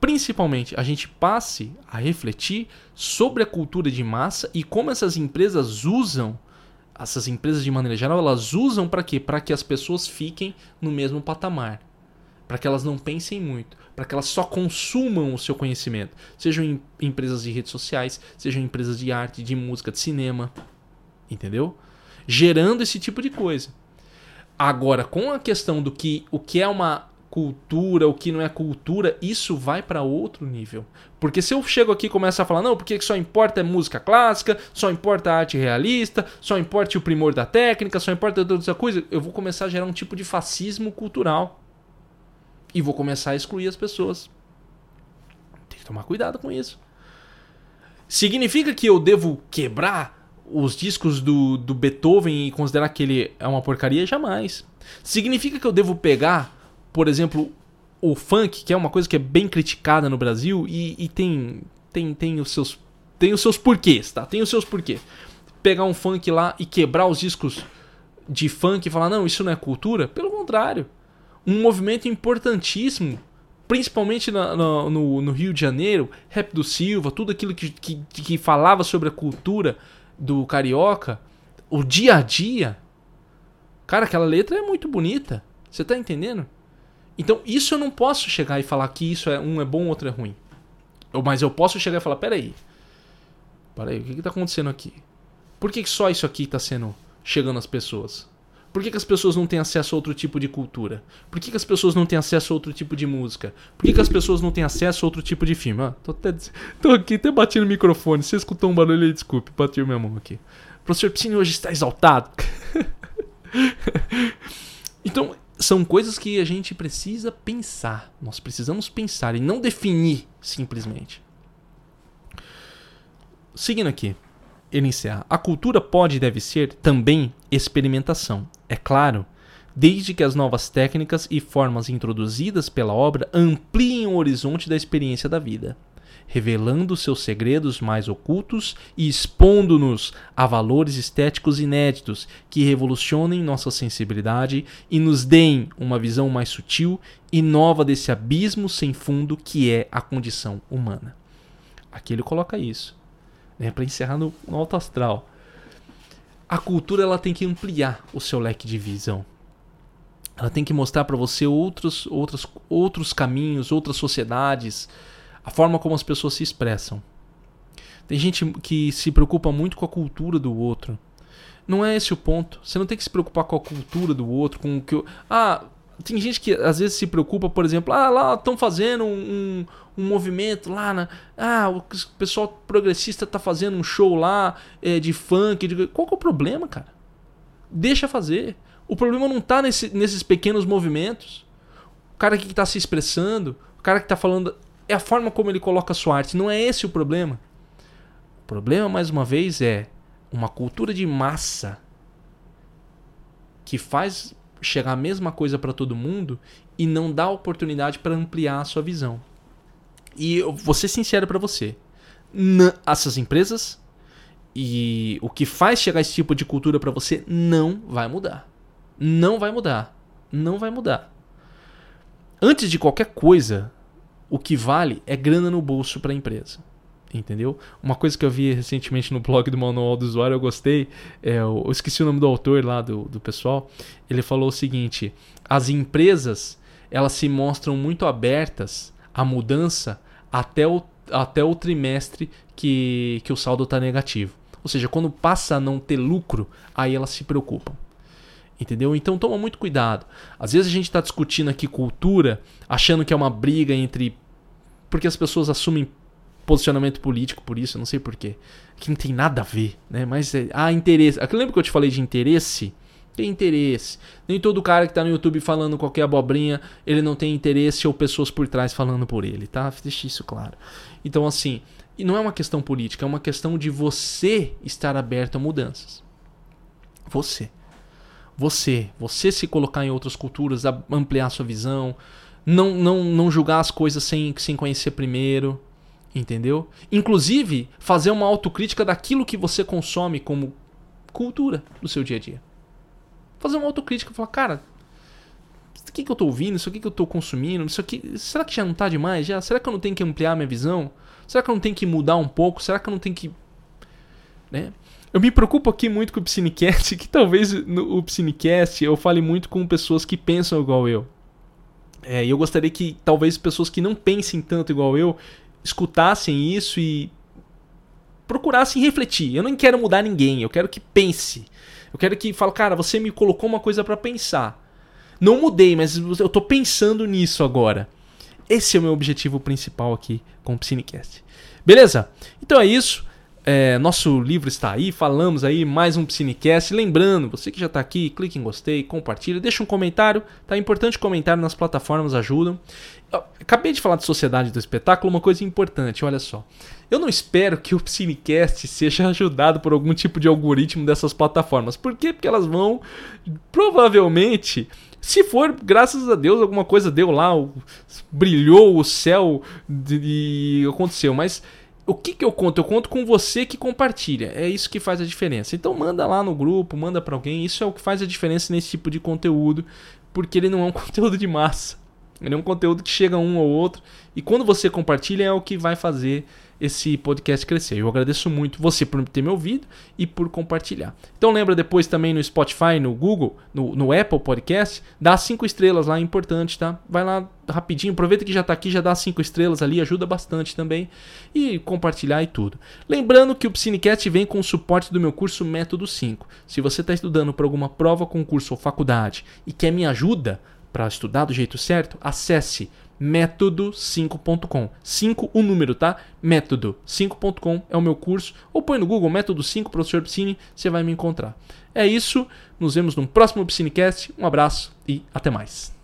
principalmente a gente passe a refletir sobre a cultura de massa e como essas empresas usam essas empresas de maneira geral, elas usam para quê? Para que as pessoas fiquem no mesmo patamar. Para que elas não pensem muito, para que elas só consumam o seu conhecimento, sejam em empresas de redes sociais, sejam empresas de arte, de música, de cinema, entendeu? Gerando esse tipo de coisa. Agora, com a questão do que o que é uma cultura, o que não é cultura, isso vai para outro nível. Porque se eu chego aqui e começo a falar, não, porque só importa é música clássica, só importa arte realista, só importa o primor da técnica, só importa toda essa coisa, eu vou começar a gerar um tipo de fascismo cultural. E vou começar a excluir as pessoas. Tem que tomar cuidado com isso. Significa que eu devo quebrar os discos do, do Beethoven e considerar que ele é uma porcaria? Jamais. Significa que eu devo pegar por exemplo, o funk, que é uma coisa que é bem criticada no Brasil e, e tem, tem, tem, os seus, tem os seus porquês, tá? Tem os seus porquês. Pegar um funk lá e quebrar os discos de funk e falar, não, isso não é cultura? Pelo contrário. Um movimento importantíssimo, principalmente na, no, no, no, Rio de Janeiro, Rap do Silva, tudo aquilo que, que, que falava sobre a cultura do carioca, o dia a dia. Cara, aquela letra é muito bonita. Você tá entendendo? Então, isso eu não posso chegar e falar que isso é um é bom, outro é ruim. Eu, mas eu posso chegar e falar, peraí. Peraí, o que está acontecendo aqui? Por que, que só isso aqui está sendo chegando às pessoas? Por que, que, as pessoas não têm acesso a outro tipo de cultura? Por que, que, as pessoas não têm acesso a outro tipo de música? Por que, que as pessoas não têm acesso a outro tipo de filme? Ah, tô, até, tô aqui até batendo no microfone. Se escutou um barulho aí, desculpe, bati minha mão aqui. O professor Piscine hoje está exaltado. então, são coisas que a gente precisa pensar. Nós precisamos pensar e não definir simplesmente. Seguindo aqui, ele encerra. A cultura pode e deve ser também experimentação. É claro, desde que as novas técnicas e formas introduzidas pela obra ampliem o horizonte da experiência da vida revelando seus segredos mais ocultos e expondo-nos a valores estéticos inéditos que revolucionem nossa sensibilidade e nos deem uma visão mais sutil e nova desse abismo sem fundo que é a condição humana. Aqui ele coloca isso, né, para encerrar no, no alto astral. A cultura ela tem que ampliar o seu leque de visão. Ela tem que mostrar para você outros, outros, outros caminhos, outras sociedades, a forma como as pessoas se expressam. Tem gente que se preocupa muito com a cultura do outro. Não é esse o ponto. Você não tem que se preocupar com a cultura do outro, com o que. Eu... Ah, tem gente que às vezes se preocupa, por exemplo, ah, lá estão fazendo um, um, movimento lá na. Ah, o pessoal progressista está fazendo um show lá é, de funk. De... Qual que é o problema, cara? Deixa fazer. O problema não está nesse, nesses pequenos movimentos. O cara que está se expressando, o cara que está falando é a forma como ele coloca a sua arte. Não é esse o problema. O problema, mais uma vez, é uma cultura de massa que faz chegar a mesma coisa para todo mundo e não dá oportunidade para ampliar a sua visão. E eu vou ser sincero para você. Essas empresas e o que faz chegar esse tipo de cultura para você não vai mudar. Não vai mudar. Não vai mudar. Antes de qualquer coisa, o que vale é grana no bolso para a empresa. Entendeu? Uma coisa que eu vi recentemente no blog do Manual do Usuário, eu gostei. É, eu esqueci o nome do autor lá do, do pessoal. Ele falou o seguinte: as empresas elas se mostram muito abertas à mudança até o, até o trimestre que, que o saldo está negativo. Ou seja, quando passa a não ter lucro, aí elas se preocupam. Entendeu? Então toma muito cuidado. Às vezes a gente está discutindo aqui cultura, achando que é uma briga entre porque as pessoas assumem posicionamento político por isso, eu não sei porquê. Que não tem nada a ver, né? Mas é, há interesse. Lembra que eu te falei de interesse? Tem interesse. Nem todo cara que tá no YouTube falando qualquer abobrinha, ele não tem interesse ou pessoas por trás falando por ele, tá? Deixa isso claro. Então, assim, e não é uma questão política, é uma questão de você estar aberto a mudanças. Você. Você. Você se colocar em outras culturas, ampliar sua visão, não, não, não julgar as coisas sem, sem conhecer primeiro, entendeu? Inclusive, fazer uma autocrítica daquilo que você consome como cultura do seu dia a dia. Fazer uma autocrítica, falar, cara, isso aqui que eu tô ouvindo, isso aqui que eu tô consumindo, isso aqui, será que já não tá demais? Já? Será que eu não tenho que ampliar minha visão? Será que eu não tenho que mudar um pouco? Será que eu não tenho que, né? Eu me preocupo aqui muito com o Psinecast, que talvez no o Psinecast eu fale muito com pessoas que pensam igual eu. É, e eu gostaria que talvez pessoas que não pensem tanto igual eu escutassem isso e procurar se refletir. Eu não quero mudar ninguém, eu quero que pense. Eu quero que fale, cara, você me colocou uma coisa para pensar. Não mudei, mas eu tô pensando nisso agora. Esse é o meu objetivo principal aqui com o Psinecast. Beleza? Então é isso. É, nosso livro está aí, falamos aí mais um Psinecast. Lembrando, você que já está aqui, clique em gostei, compartilha, deixa um comentário. Tá importante comentário nas plataformas ajudam. Eu acabei de falar de sociedade do espetáculo, uma coisa importante, olha só. Eu não espero que o Psinecast seja ajudado por algum tipo de algoritmo dessas plataformas. Por quê? Porque elas vão provavelmente se for, graças a Deus, alguma coisa deu lá, brilhou o céu e aconteceu. Mas o que, que eu conto? Eu conto com você que compartilha. É isso que faz a diferença. Então manda lá no grupo, manda para alguém. Isso é o que faz a diferença nesse tipo de conteúdo, porque ele não é um conteúdo de massa. Ele é um conteúdo que chega um ou outro. E quando você compartilha é o que vai fazer esse podcast crescer. Eu agradeço muito você por ter me ouvido e por compartilhar. Então lembra depois também no Spotify, no Google, no, no Apple Podcast, dá cinco estrelas lá, é importante, tá? Vai lá rapidinho, aproveita que já está aqui, já dá cinco estrelas ali, ajuda bastante também. E compartilhar e tudo. Lembrando que o Psinecast vem com o suporte do meu curso Método 5. Se você está estudando para alguma prova, concurso ou faculdade e quer minha ajuda para estudar do jeito certo, acesse método5.com. 5 o número, tá? Método5.com é o meu curso. Ou põe no Google Método 5 Professor Piscine, você vai me encontrar. É isso, nos vemos no próximo Piscinecast. Um abraço e até mais.